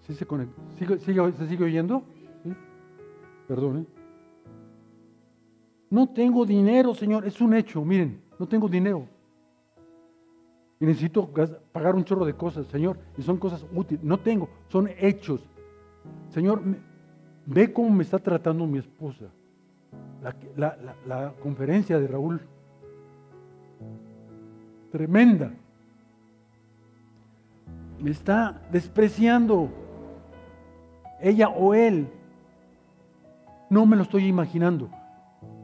Speaker 1: ¿Sí, se conecta? ¿Se sigue oyendo? Perdón, ¿eh? No tengo dinero, Señor. Es un hecho, miren no tengo dinero. Y necesito pagar un chorro de cosas, Señor. Y son cosas útiles. No tengo, son hechos. Señor, ve cómo me está tratando mi esposa. La, conferencia de Raúl. Tremenda. Me está despreciando. Ella o él. No me lo estoy imaginando.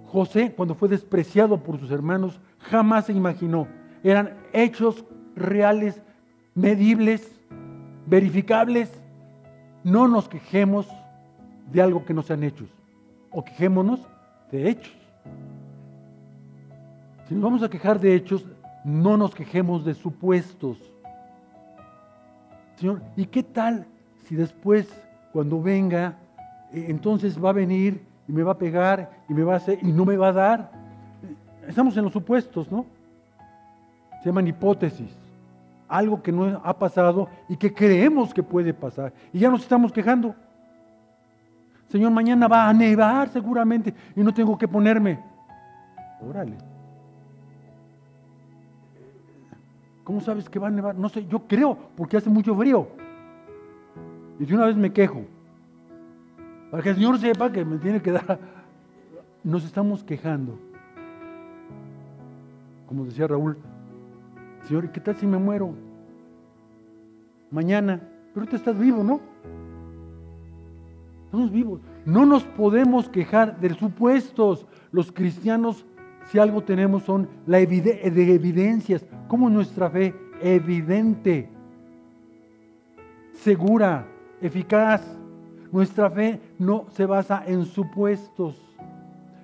Speaker 1: José, cuando fue despreciado por sus hermanos, jamás se imaginó. Eran hechos reales, medibles, verificables. No nos quejemos de algo que no sean hechos, o quejémonos de hechos. Si nos vamos a quejar de hechos, no nos quejemos de supuestos. Señor, ¿y qué tal si después, cuando venga, eh, entonces va a venir y me va a pegar y me va a hacer y no me va a dar? Estamos en los supuestos, ¿no? Se llaman hipótesis. Algo que no ha pasado y que creemos que puede pasar. Y ya nos estamos quejando. Señor, mañana va a nevar seguramente y no tengo que ponerme. Órale. ¿Cómo sabes que va a nevar? No sé, yo creo, porque hace mucho frío. Y de una vez me quejo. Para que el Señor sepa que me tiene que dar. Nos estamos quejando como decía Raúl, Señor, ¿qué tal si me muero? Mañana, pero tú estás vivo, ¿no? Vivos. No nos podemos quejar de supuestos. Los cristianos, si algo tenemos, son la de evidencias, cómo nuestra fe evidente, segura, eficaz. Nuestra fe no se basa en supuestos,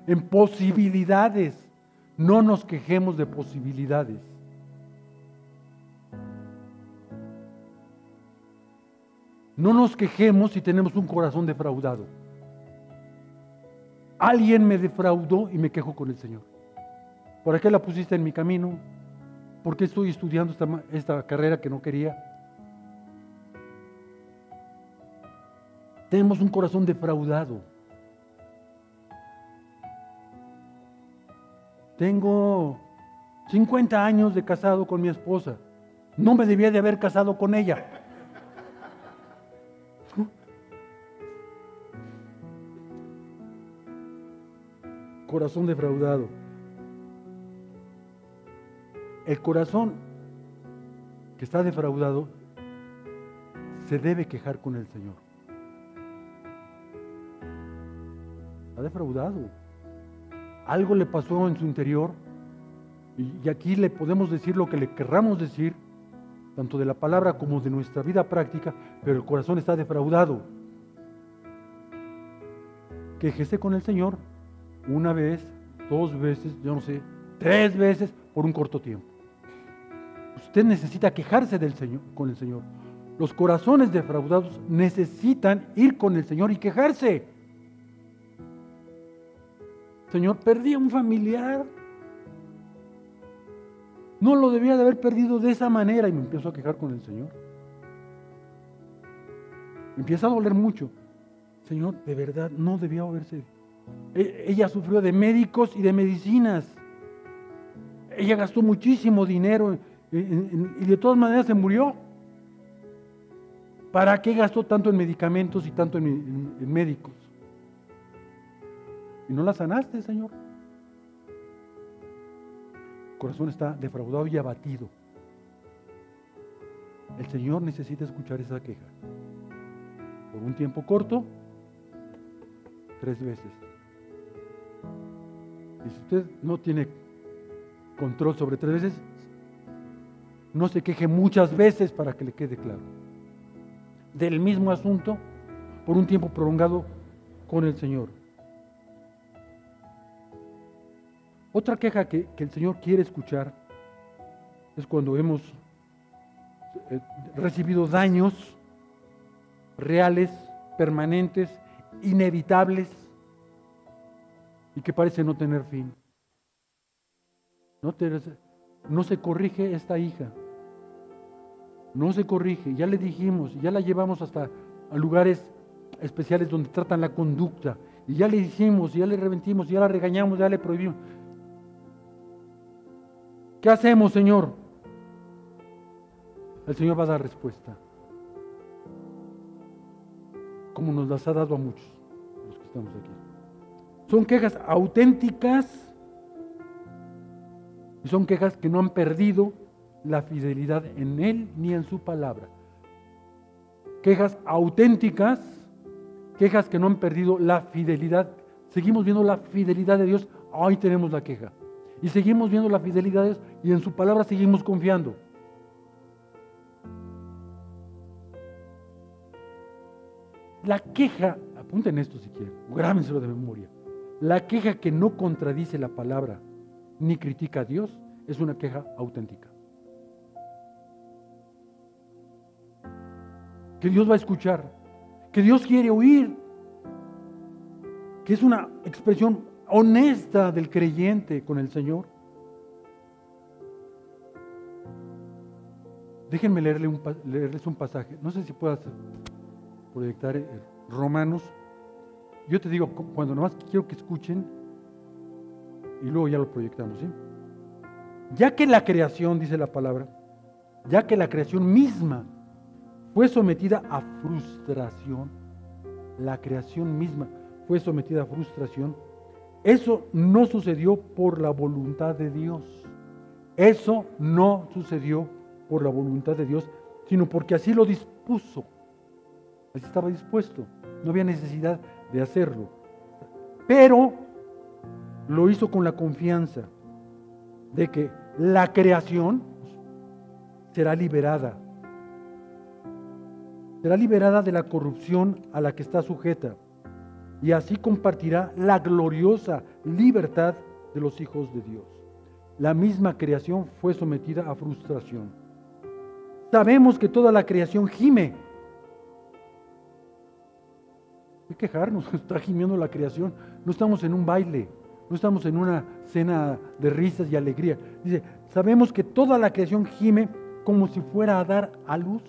Speaker 1: en posibilidades. No nos quejemos de posibilidades. No nos quejemos si tenemos un corazón defraudado. Alguien me defraudó y me quejo con el Señor. ¿Por qué la pusiste en mi camino? ¿Por qué estoy estudiando esta, esta carrera que no quería? Tenemos un corazón defraudado. Tengo 50 años de casado con mi esposa. No me debía de haber casado con ella. Corazón defraudado. El corazón que está defraudado se debe quejar con el Señor. Está defraudado. Algo le pasó en su interior y, aquí le podemos decir lo que le querramos decir, tanto de la palabra como de nuestra vida práctica, pero el corazón está defraudado. Quejese con el Señor una vez, dos veces, yo no sé, tres veces por un corto tiempo. Usted necesita quejarse del Señor, con el Señor. Los corazones defraudados necesitan ir con el Señor y quejarse. Señor, perdí a un familiar. No lo debía de haber perdido de esa manera y me empiezo a quejar con el Señor. Me empieza a doler mucho. Señor, de verdad no debía haberse. E, ella sufrió de médicos y de medicinas. Ella gastó muchísimo dinero y de todas maneras se murió. ¿Para qué gastó tanto en medicamentos y tanto en, médicos? Y no la sanaste, Señor. El corazón está defraudado y abatido. El Señor necesita escuchar esa queja. Por un tiempo corto, tres veces. Y si usted no tiene control sobre tres veces, no se queje muchas veces para que le quede claro. Del mismo asunto por un tiempo prolongado con el Señor. Otra queja que, el Señor quiere escuchar es cuando hemos eh, recibido daños reales, permanentes, inevitables y que parece no tener fin. No, se corrige esta hija no se corrige, ya le dijimos, ya la llevamos hasta lugares especiales donde tratan la conducta, y ya le dijimos, ya le reventimos, ya la regañamos, ya le prohibimos. ¿Qué hacemos, Señor? El Señor va a dar respuesta, como nos las ha dado a muchos, los que estamos aquí. Son quejas auténticas y son quejas que no han perdido la fidelidad en Él ni en su palabra. Quejas auténticas, quejas que no han perdido la fidelidad. Seguimos viendo la fidelidad de Dios, ahí tenemos la queja. Y seguimos viendo la fidelidad de Dios y en su palabra seguimos confiando. La queja, apunten esto si quieren, grábenselo de memoria. La queja que no contradice la palabra ni critica a Dios es una queja auténtica. que Dios va a escuchar, que Dios quiere oír, que es una expresión honesta del creyente con el Señor. Déjenme leerles un pasaje. No sé si puedas proyectar eh, Romanos. Yo te digo, cuando nomás quiero que escuchen y luego ya lo proyectamos. Ya que la creación, dice la palabra, ya que la creación misma fue sometida a frustración. La creación misma fue sometida a frustración. Eso no sucedió por la voluntad de Dios. Eso no sucedió por la voluntad de Dios, sino porque así lo dispuso. Así estaba dispuesto. No había necesidad de hacerlo. Pero lo hizo con la confianza de que la creación será liberada. Será liberada de la corrupción a la que está sujeta y así compartirá la gloriosa libertad de los hijos de Dios. La misma creación fue sometida a frustración. Sabemos que toda la creación gime. Que quejarnos, *laughs* está gimiendo la creación. No estamos en un baile, no estamos en una cena de risas y alegría. Dice, sabemos que toda la creación gime como si fuera a dar a luz.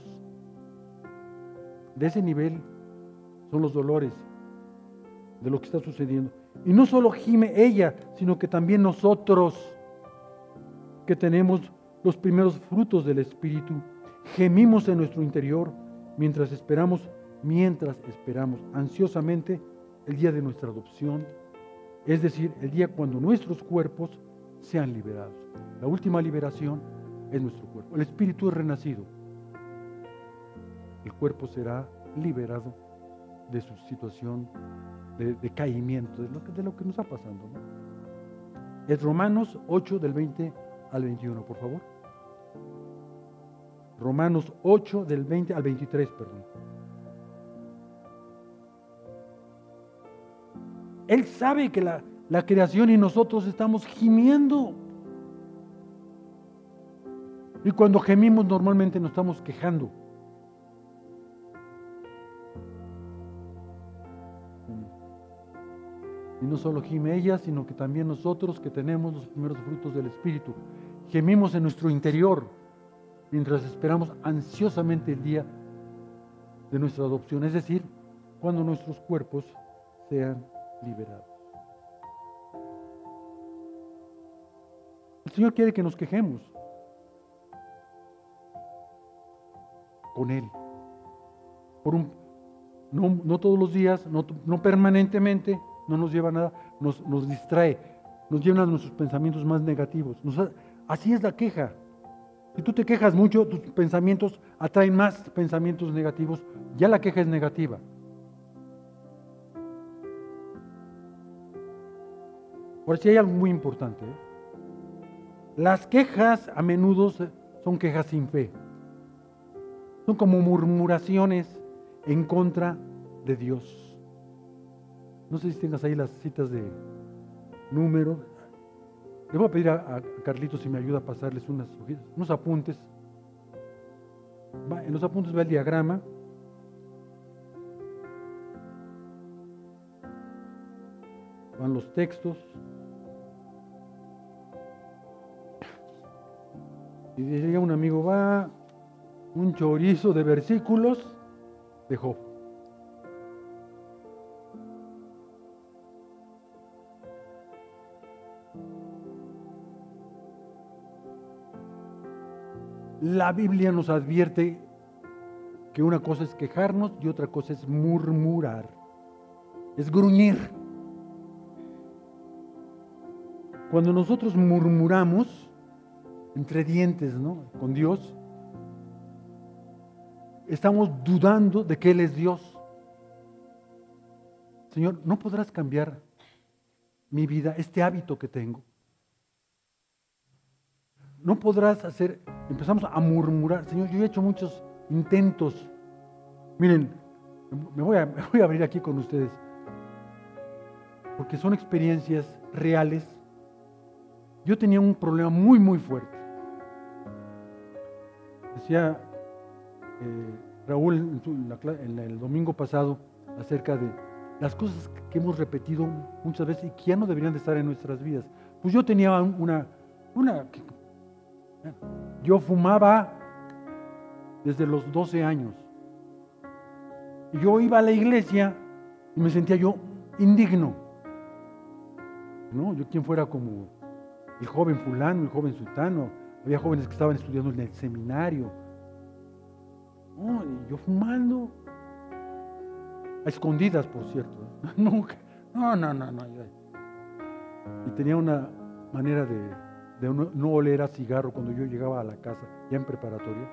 Speaker 1: De ese nivel son los dolores de lo que está sucediendo. Y no solo gime ella, sino que también nosotros que tenemos los primeros frutos del Espíritu, gemimos en nuestro interior mientras esperamos, mientras esperamos ansiosamente el día de nuestra adopción, es decir, el día cuando nuestros cuerpos sean liberados. La última liberación es nuestro cuerpo. El Espíritu es renacido. El cuerpo será liberado de su situación de, decaimiento, de lo, que, de lo que nos está pasando. Es Romanos 8 del 20 al 21, por favor. Romanos 8 del 20 al 23, perdón. Él sabe que la, creación y nosotros estamos gimiendo. Y cuando gemimos normalmente nos estamos quejando. Y no solo gime ella, sino que también nosotros que tenemos los primeros frutos del Espíritu. Gemimos en nuestro interior mientras esperamos ansiosamente el día de nuestra adopción, es decir, cuando nuestros cuerpos sean liberados. El Señor quiere que nos quejemos con Él. Por un, no, todos los días, no, no permanentemente, no nos lleva a nada, nos, nos distrae, nos llena a nuestros pensamientos más negativos. así es la queja. Si tú te quejas mucho, tus pensamientos atraen más pensamientos negativos, ya la queja es negativa. Por si hay algo muy importante. ¿eh? Las quejas a menudo son quejas sin fe. Son como murmuraciones en contra de Dios. No sé si tengas ahí las citas de número. Le voy a pedir a, Carlitos si me ayuda a pasarles unas, unos apuntes. en los apuntes va el diagrama. Van los textos. Y diría un amigo, va un chorizo de versículos de Job. La Biblia nos advierte que una cosa es quejarnos y otra cosa es murmurar, es gruñir. Cuando nosotros murmuramos entre dientes, ¿no? Con Dios, estamos dudando de que Él es Dios. Señor, ¿no podrás cambiar mi vida, este hábito que tengo? ¿No podrás hacer empezamos a murmurar, Señor, yo he hecho muchos intentos. Miren, me voy a, *laughs* voy a abrir aquí con ustedes, porque son experiencias reales. Yo tenía un problema muy, muy fuerte. Decía eh, Raúl en, el domingo pasado acerca de las cosas que hemos repetido muchas veces y que ya no deberían de estar en nuestras vidas. Pues yo tenía una, una yo fumaba desde los 12 años. Y yo iba a la iglesia y me sentía yo indigno. ¿No? Yo quien fuera como el joven fulano, el joven sultano. Había jóvenes que estaban estudiando en el seminario. y yo fumando. A escondidas, por cierto. *laughs* Nunca. No, no, no, no. Y tenía una manera de no, oler a cigarro cuando yo llegaba a la casa, ya en preparatoria,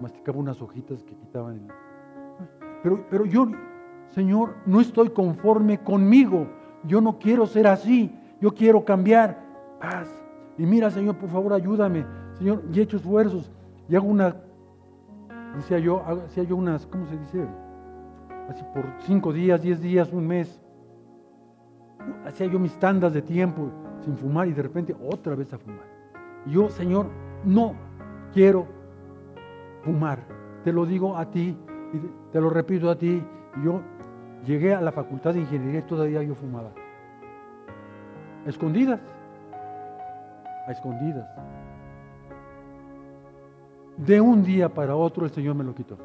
Speaker 1: masticaba unas hojitas que quitaban. Pero, pero yo, Señor, no estoy conforme conmigo. Yo no quiero ser así. Yo quiero cambiar. Paz. Y mira, Señor, por favor, ayúdame. Señor, y he hecho esfuerzos. y hago una, decía yo, hacía yo unas, ¿cómo se dice? Así por cinco días, diez días, un mes. Hacía yo mis tandas de tiempo sin fumar y de repente otra vez a fumar. Y yo, Señor, no quiero fumar. Te lo digo a ti y te lo repito a ti. Y yo llegué a la facultad de ingeniería y todavía yo fumaba. Escondidas. A escondidas. De un día para otro el Señor me lo quitó.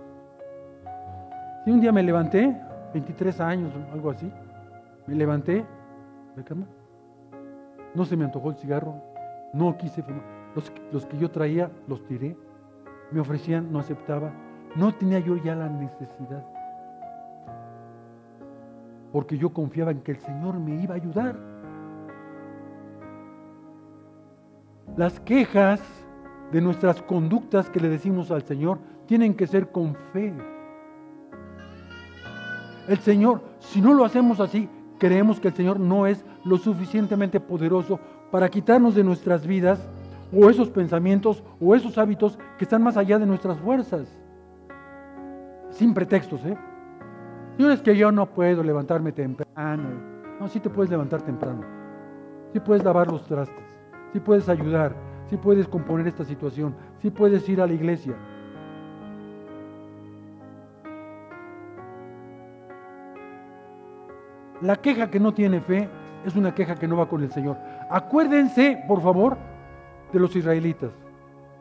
Speaker 1: Y un día me levanté, 23 años, algo así, me levanté de cama. No se me antojó el cigarro, no quise fumar. Los, los que yo traía los tiré, me ofrecían, no aceptaba. No tenía yo ya la necesidad. Porque yo confiaba en que el Señor me iba a ayudar. Las quejas de nuestras conductas que le decimos al Señor tienen que ser con fe. El Señor, si no lo hacemos así, creemos que el Señor no es lo suficientemente poderoso para quitarnos de nuestras vidas o esos pensamientos o esos hábitos que están más allá de nuestras fuerzas. Sin pretextos, ¿eh? No es que yo no puedo levantarme temprano. No, sí te puedes levantar temprano. Sí puedes lavar los trastes. Sí puedes ayudar si puedes componer esta situación, si puedes ir a la iglesia. La queja que no tiene fe es una queja que no va con el Señor. Acuérdense, por favor, de los israelitas,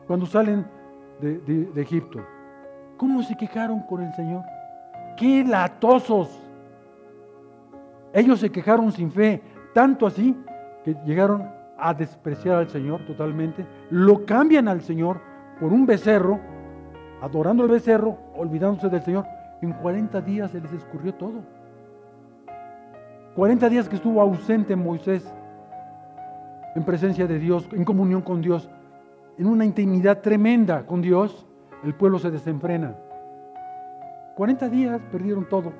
Speaker 1: cuando salen de, de Egipto. ¿Cómo se quejaron con el Señor? ¡Qué latosos! Ellos se quejaron sin fe, tanto así que llegaron a despreciar al Señor totalmente, lo cambian al Señor por un becerro, adorando el becerro, olvidándose del Señor. En 40 días se les escurrió todo. 40 días que estuvo ausente Moisés en presencia de Dios, en comunión con Dios, en una intimidad tremenda con Dios, el pueblo se desenfrena. 40 días perdieron todo.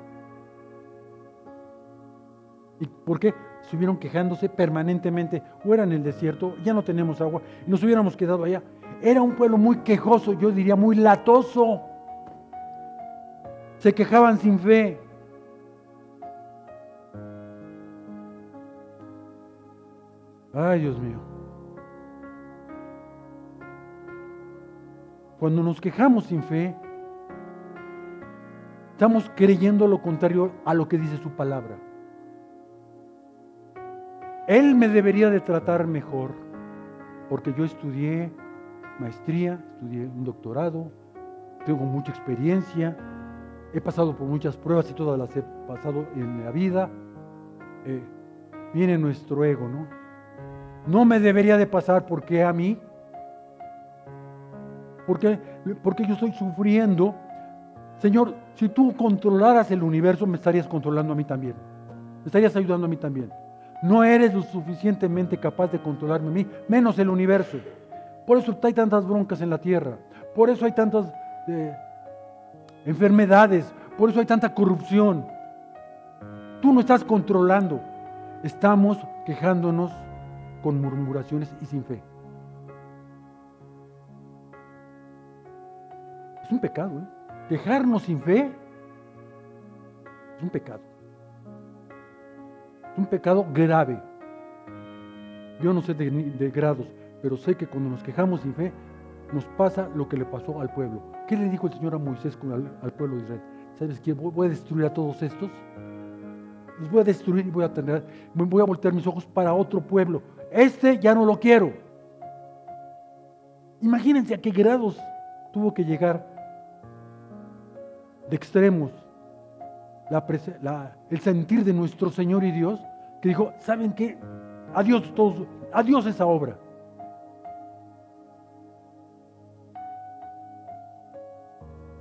Speaker 1: ¿Y por qué? Estuvieron quejándose permanentemente, o era en el desierto, ya no tenemos agua, nos hubiéramos quedado allá. Era un pueblo muy quejoso, yo diría muy latoso. Se quejaban sin fe. Ay, Dios mío. Cuando nos quejamos sin fe, estamos creyendo lo contrario a lo que dice su palabra. Él me debería de tratar mejor, porque yo estudié maestría, estudié un doctorado, tengo mucha experiencia, he pasado por muchas pruebas y todas las he pasado en la vida. Eh, viene nuestro ego, ¿no? No me debería de pasar porque a mí, porque, porque yo estoy sufriendo. Señor, si tú controlaras el universo, me estarías controlando a mí también. Me estarías ayudando a mí también. No eres lo suficientemente capaz de controlarme a mí, menos el universo. Por eso hay tantas broncas en la tierra. Por eso hay tantas eh, enfermedades. Por eso hay tanta corrupción. Tú no estás controlando. Estamos quejándonos con murmuraciones y sin fe. Es un pecado. ¿eh? Quejarnos sin fe es un pecado un pecado grave. Yo no sé de, grados, pero sé que cuando nos quejamos sin fe, nos pasa lo que le pasó al pueblo. ¿Qué le dijo el Señor a Moisés al, pueblo de Israel? ¿Sabes qué? Voy a destruir a todos estos. Los voy a destruir y voy a tener, voy a voltear mis ojos para otro pueblo. Este ya no lo quiero. Imagínense a qué grados tuvo que llegar de extremos el sentir de nuestro Señor y Dios, que dijo, ¿saben qué? Adiós todos, adiós esa obra.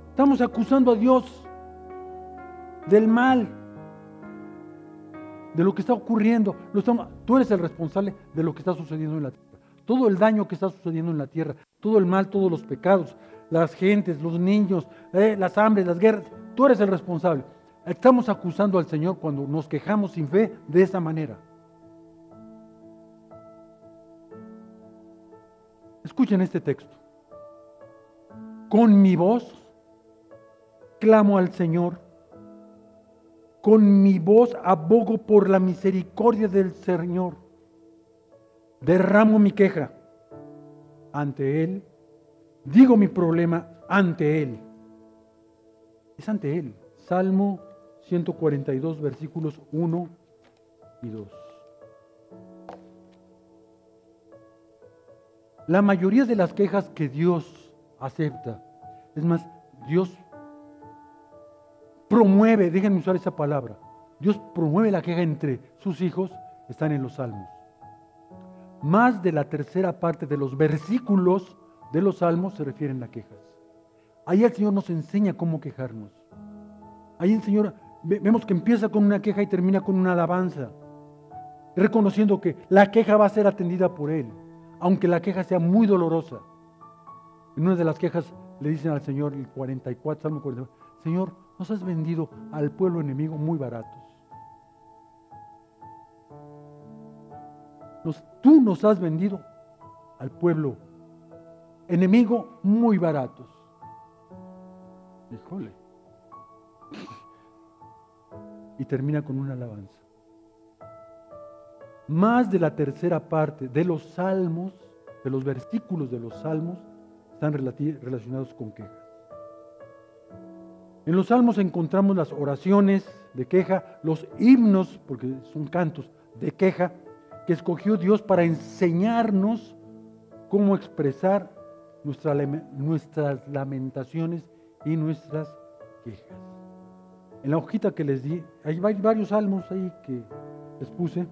Speaker 1: Estamos acusando a Dios del mal, de lo que está ocurriendo. tú eres el responsable de lo que está sucediendo en la tierra. Todo el daño que está sucediendo en la tierra, todo el mal, todos los pecados, las gentes, los niños, eh, las hambres, las guerras, tú eres el responsable. Estamos acusando al Señor cuando nos quejamos sin fe de esa manera. Escuchen este texto. Con mi voz clamo al Señor. Con mi voz abogo por la misericordia del Señor. Derramo mi queja ante Él. Digo mi problema ante Él. Es ante Él. Salmo 142, versículos 1 y 2. La mayoría de las quejas que Dios acepta, es más, Dios promueve, déjenme usar esa palabra, Dios promueve la queja entre sus hijos, están en los salmos. Más de la tercera parte de los versículos de los salmos se refieren a quejas. Ahí el Señor nos enseña cómo quejarnos. Ahí el Señor, vemos que empieza con una queja y termina con una alabanza, reconociendo que la queja va a ser atendida por Él aunque la queja sea muy dolorosa. En una de las quejas le dicen al Señor, el 44, Salmo 44, Señor, nos has vendido al pueblo enemigo muy baratos. tú nos has vendido al pueblo enemigo muy baratos. Híjole. Y termina con una alabanza más de la tercera parte de los salmos, de los versículos de los salmos, están relacionados con quejas. En los salmos encontramos las oraciones de queja, los himnos, porque son cantos de queja, que escogió Dios para enseñarnos cómo expresar nuestras lamentaciones y nuestras quejas. En la hojita que les di, hay varios salmos ahí que les puse.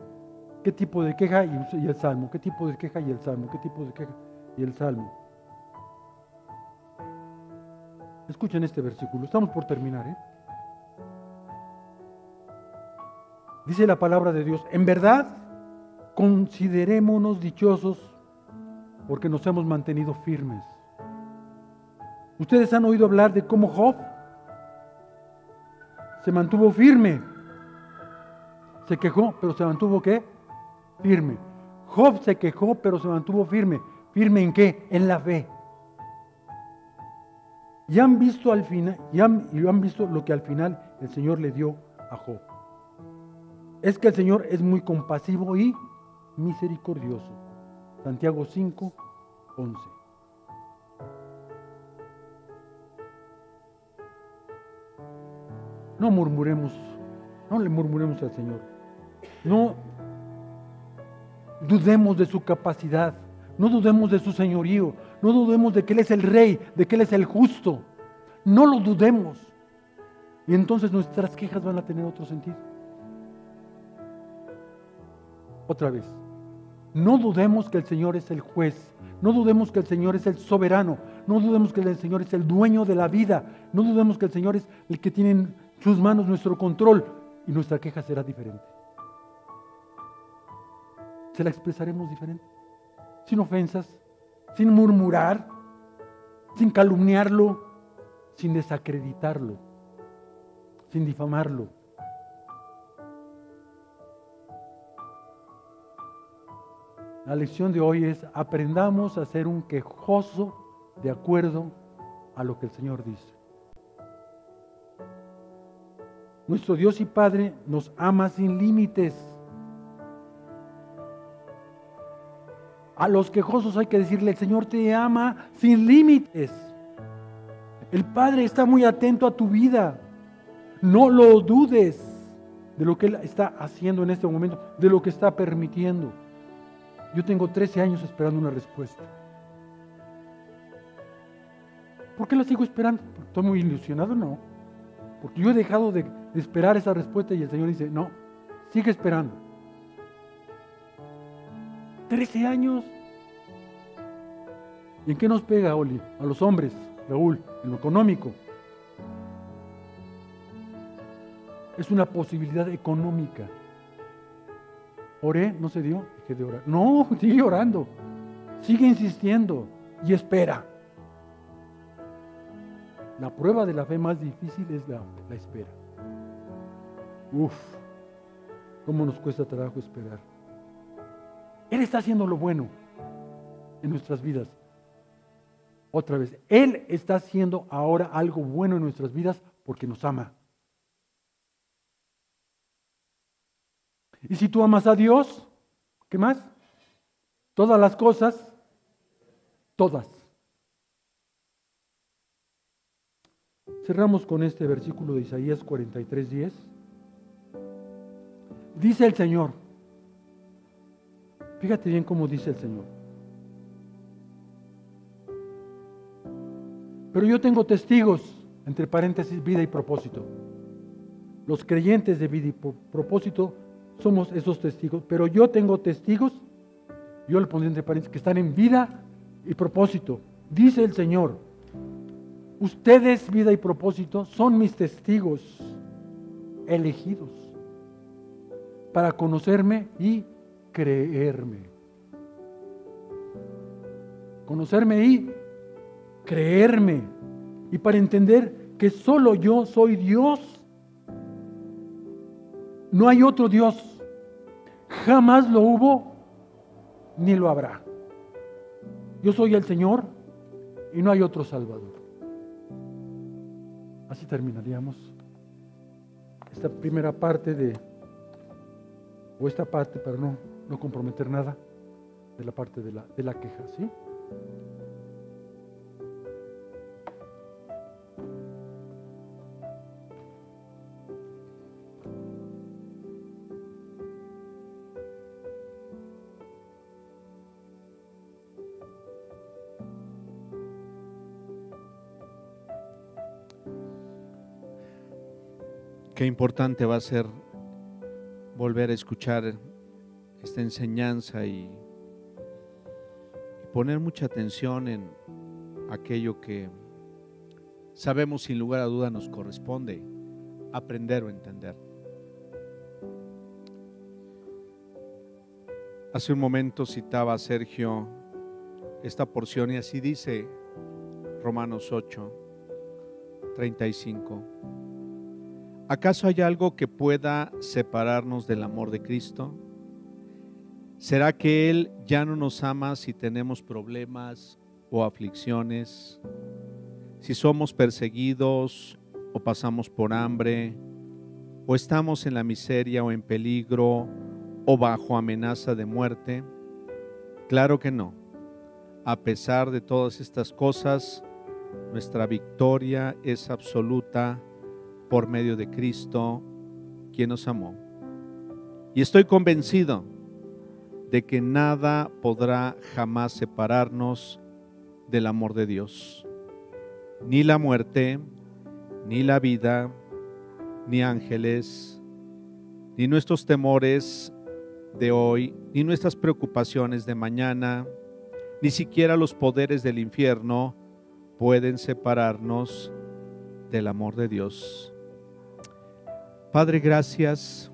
Speaker 1: ¿Qué tipo de queja y el salmo? ¿Qué tipo de queja y el salmo? ¿Qué tipo de queja y el salmo? Escuchen este versículo. Estamos por terminar. ¿eh? Dice la palabra de Dios, en verdad considerémonos dichosos porque nos hemos mantenido firmes. Ustedes han oído hablar de cómo Job se mantuvo firme. Se quejó, pero se mantuvo qué? firme. Job se quejó, pero se mantuvo firme. ¿Firme en qué? En la fe. Y han visto al final, y han, han visto lo que al final el Señor le dio a Job. Es que el Señor es muy compasivo y misericordioso. Santiago 5, 11. No murmuremos, no le murmuremos al Señor. No dudemos de su capacidad, no dudemos de su señorío, no dudemos de que Él es el rey, de que Él es el justo. No lo dudemos. Y entonces nuestras quejas van a tener otro sentido. Otra vez, no dudemos que el Señor es el juez, no dudemos que el Señor es el soberano, no dudemos que el Señor es el dueño de la vida, no dudemos que el Señor es el que tiene en sus manos nuestro control y nuestra queja será diferente se la expresaremos diferente. Sin ofensas, sin murmurar, sin calumniarlo, sin desacreditarlo, sin difamarlo. La lección de hoy es aprendamos a ser un quejoso de acuerdo a lo que el Señor dice. Nuestro Dios y Padre nos ama sin límites. A los quejosos hay que decirle, el Señor te ama sin límites. El Padre está muy atento a tu vida. No lo dudes de lo que Él está haciendo en este momento, de lo que está permitiendo. Yo tengo 13 años esperando una respuesta. ¿Por qué la sigo esperando? ¿Estoy muy ilusionado? No. Porque yo he dejado de esperar esa respuesta y el Señor dice, no, sigue esperando. 13 años. ¿Y en qué nos pega, Oli? A los hombres, Raúl, en lo económico. Es una posibilidad económica. Oré, no se dio, dejé de orar. No, *laughs* sigue orando. Sigue insistiendo y espera. La prueba de la fe más difícil es la, la espera. Uf, cómo nos cuesta trabajo esperar. Él está haciendo lo bueno en nuestras vidas. Otra vez, Él está haciendo ahora algo bueno en nuestras vidas porque nos ama. Y si tú amas a Dios, ¿qué más? Todas las cosas, todas. Cerramos con este versículo de Isaías 43, 10. Dice el Señor, fíjate bien cómo dice el Señor. Pero yo tengo testigos, entre paréntesis, vida y propósito. Los creyentes de vida y propósito somos esos testigos, pero yo tengo testigos, yo le pondré entre paréntesis, que están en vida y propósito. Dice el Señor, ustedes, vida y propósito, son mis testigos elegidos para conocerme y creerme. Conocerme y creerme. Y para entender que solo yo soy Dios. No hay otro Dios. Jamás lo hubo ni lo habrá. Yo soy el Señor y no hay otro Salvador. Así terminaríamos esta primera parte de, o esta parte para no, no comprometer nada de la parte de la, de la queja, ¿sí?
Speaker 2: Qué importante va a ser volver a escuchar esta enseñanza y, poner mucha atención en aquello que sabemos sin lugar a duda nos corresponde aprender o entender. Hace un momento citaba Sergio esta porción y así dice Romanos 8, 35. ¿Acaso hay algo que pueda separarnos del amor de Cristo? ¿Será que Él ya no nos ama si tenemos problemas o aflicciones? Si somos perseguidos o pasamos por hambre, o estamos en la miseria o en peligro o bajo amenaza de muerte? Claro que no. A pesar de todas estas cosas, nuestra victoria es absoluta por medio de Cristo, quien nos amó. Y estoy convencido de que nada podrá jamás separarnos del amor de Dios. Ni la muerte, ni la vida, ni ángeles, ni nuestros temores de hoy, ni nuestras preocupaciones de mañana, ni siquiera los poderes del infierno pueden separarnos del amor de Dios. Padre, gracias.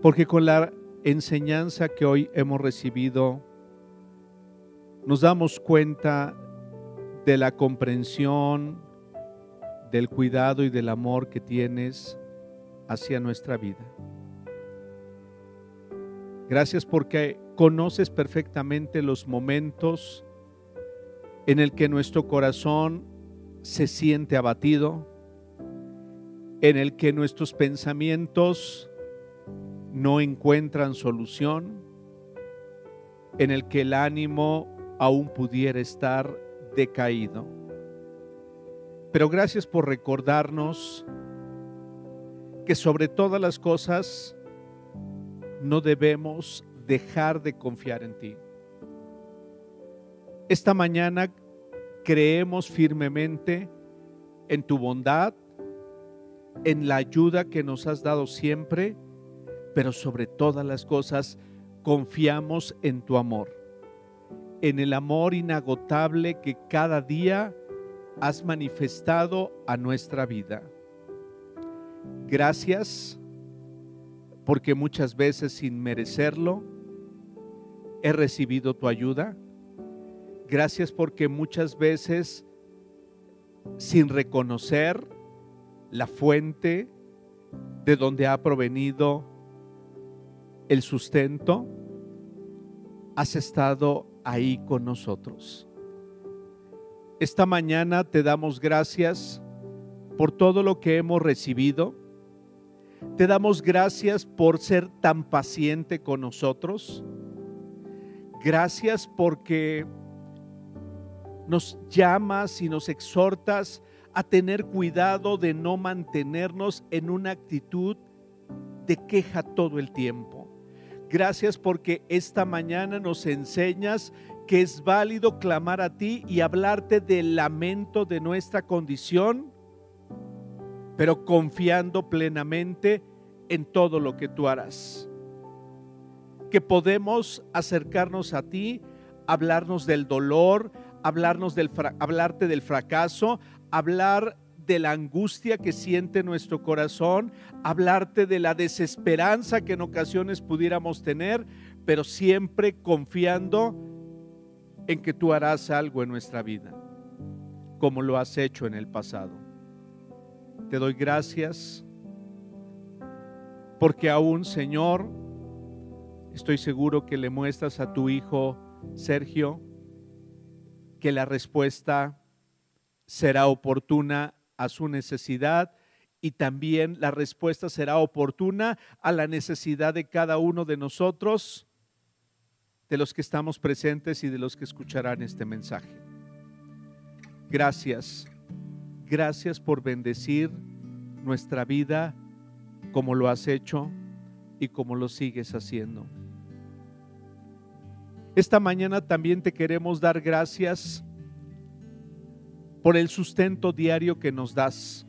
Speaker 2: Porque con la enseñanza que hoy hemos recibido, nos damos cuenta de la comprensión, del cuidado y del amor que tienes hacia nuestra vida. Gracias porque conoces perfectamente los momentos en el que nuestro corazón se siente abatido, en el que nuestros pensamientos no encuentran solución, en el que el ánimo aún pudiera estar decaído. Pero gracias por recordarnos que sobre todas las cosas no debemos dejar de confiar en ti. Esta mañana creemos firmemente en tu bondad, en la ayuda que nos has dado siempre, pero sobre todas las cosas confiamos en tu amor, en el amor inagotable que cada día has manifestado a nuestra vida. Gracias porque muchas veces sin merecerlo he recibido tu ayuda Gracias porque muchas veces, sin reconocer la fuente de donde ha provenido el sustento, has estado ahí con nosotros. Esta mañana te damos gracias por todo lo que hemos recibido. Te damos gracias por ser tan paciente con nosotros. Gracias porque nos llamas y nos exhortas a tener cuidado de no mantenernos en una actitud de queja todo el tiempo. Gracias porque esta mañana nos enseñas que es válido clamar a ti y hablarte del lamento de nuestra condición, pero confiando plenamente en todo lo que tú harás. Que podemos acercarnos a ti, hablarnos del dolor, hablarnos del hablarte del fracaso, hablar de la angustia que siente nuestro corazón, hablarte de la desesperanza que en ocasiones pudiéramos tener, pero siempre confiando en que tú harás algo en nuestra vida, como lo has hecho en el pasado. Te doy gracias porque aún, Señor, estoy seguro que le muestras a tu hijo Sergio que la respuesta será oportuna a su necesidad y también la respuesta será oportuna a la necesidad de cada uno de nosotros, de los que estamos presentes y de los que escucharán este mensaje. Gracias, gracias por bendecir nuestra vida como lo has hecho y como lo sigues haciendo. Esta mañana también te queremos dar gracias por el sustento diario que nos das,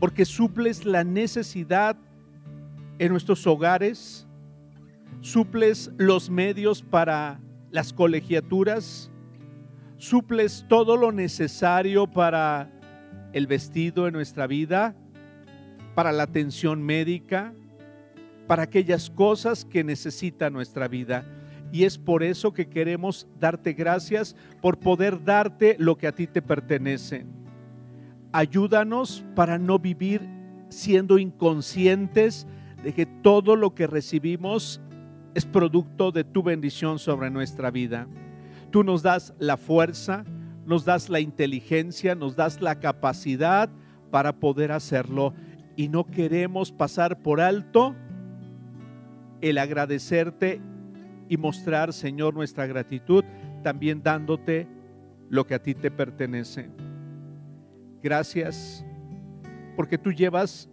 Speaker 2: porque suples la necesidad en nuestros hogares, suples los medios para las colegiaturas, suples todo lo necesario para el vestido en nuestra vida, para la atención médica, para aquellas cosas que necesita nuestra vida. Y es por eso que queremos darte gracias por poder darte lo que a ti te pertenece. Ayúdanos para no vivir siendo inconscientes de que todo lo que recibimos es producto de tu bendición sobre nuestra vida. Tú nos das la fuerza, nos das la inteligencia, nos das la capacidad para poder hacerlo y no queremos pasar por alto el agradecerte y mostrar, Señor, nuestra gratitud, también dándote lo que a ti te pertenece. Gracias, porque tú llevas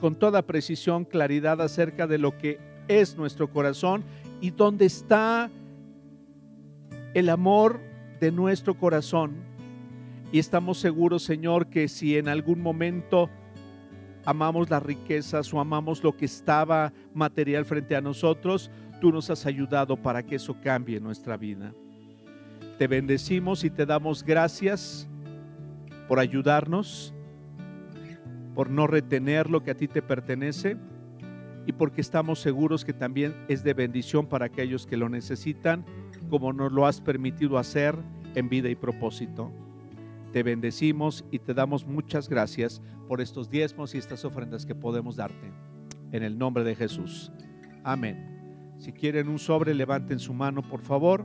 Speaker 2: con toda precisión claridad acerca de lo que es nuestro corazón y dónde está el amor de nuestro corazón. Y estamos seguros, Señor, que si en algún momento amamos las riquezas o amamos lo que estaba material frente a nosotros, tú nos has ayudado para que eso cambie nuestra vida. Te bendecimos y te damos gracias por ayudarnos, por no retener lo que a ti te pertenece y porque estamos seguros que también es de bendición para aquellos que lo necesitan, como nos lo has permitido hacer en vida y propósito. Te bendecimos y te damos muchas gracias por estos diezmos y estas ofrendas que podemos darte. En el nombre de Jesús. Amén. Si quieren un sobre, levanten su mano, por favor.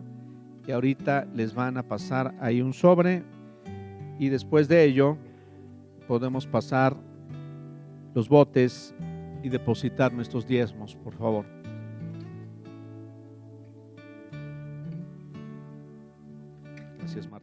Speaker 2: Y ahorita les van a pasar ahí un sobre. Y después de ello, podemos pasar los botes y depositar nuestros diezmos, por favor. Gracias, Martín.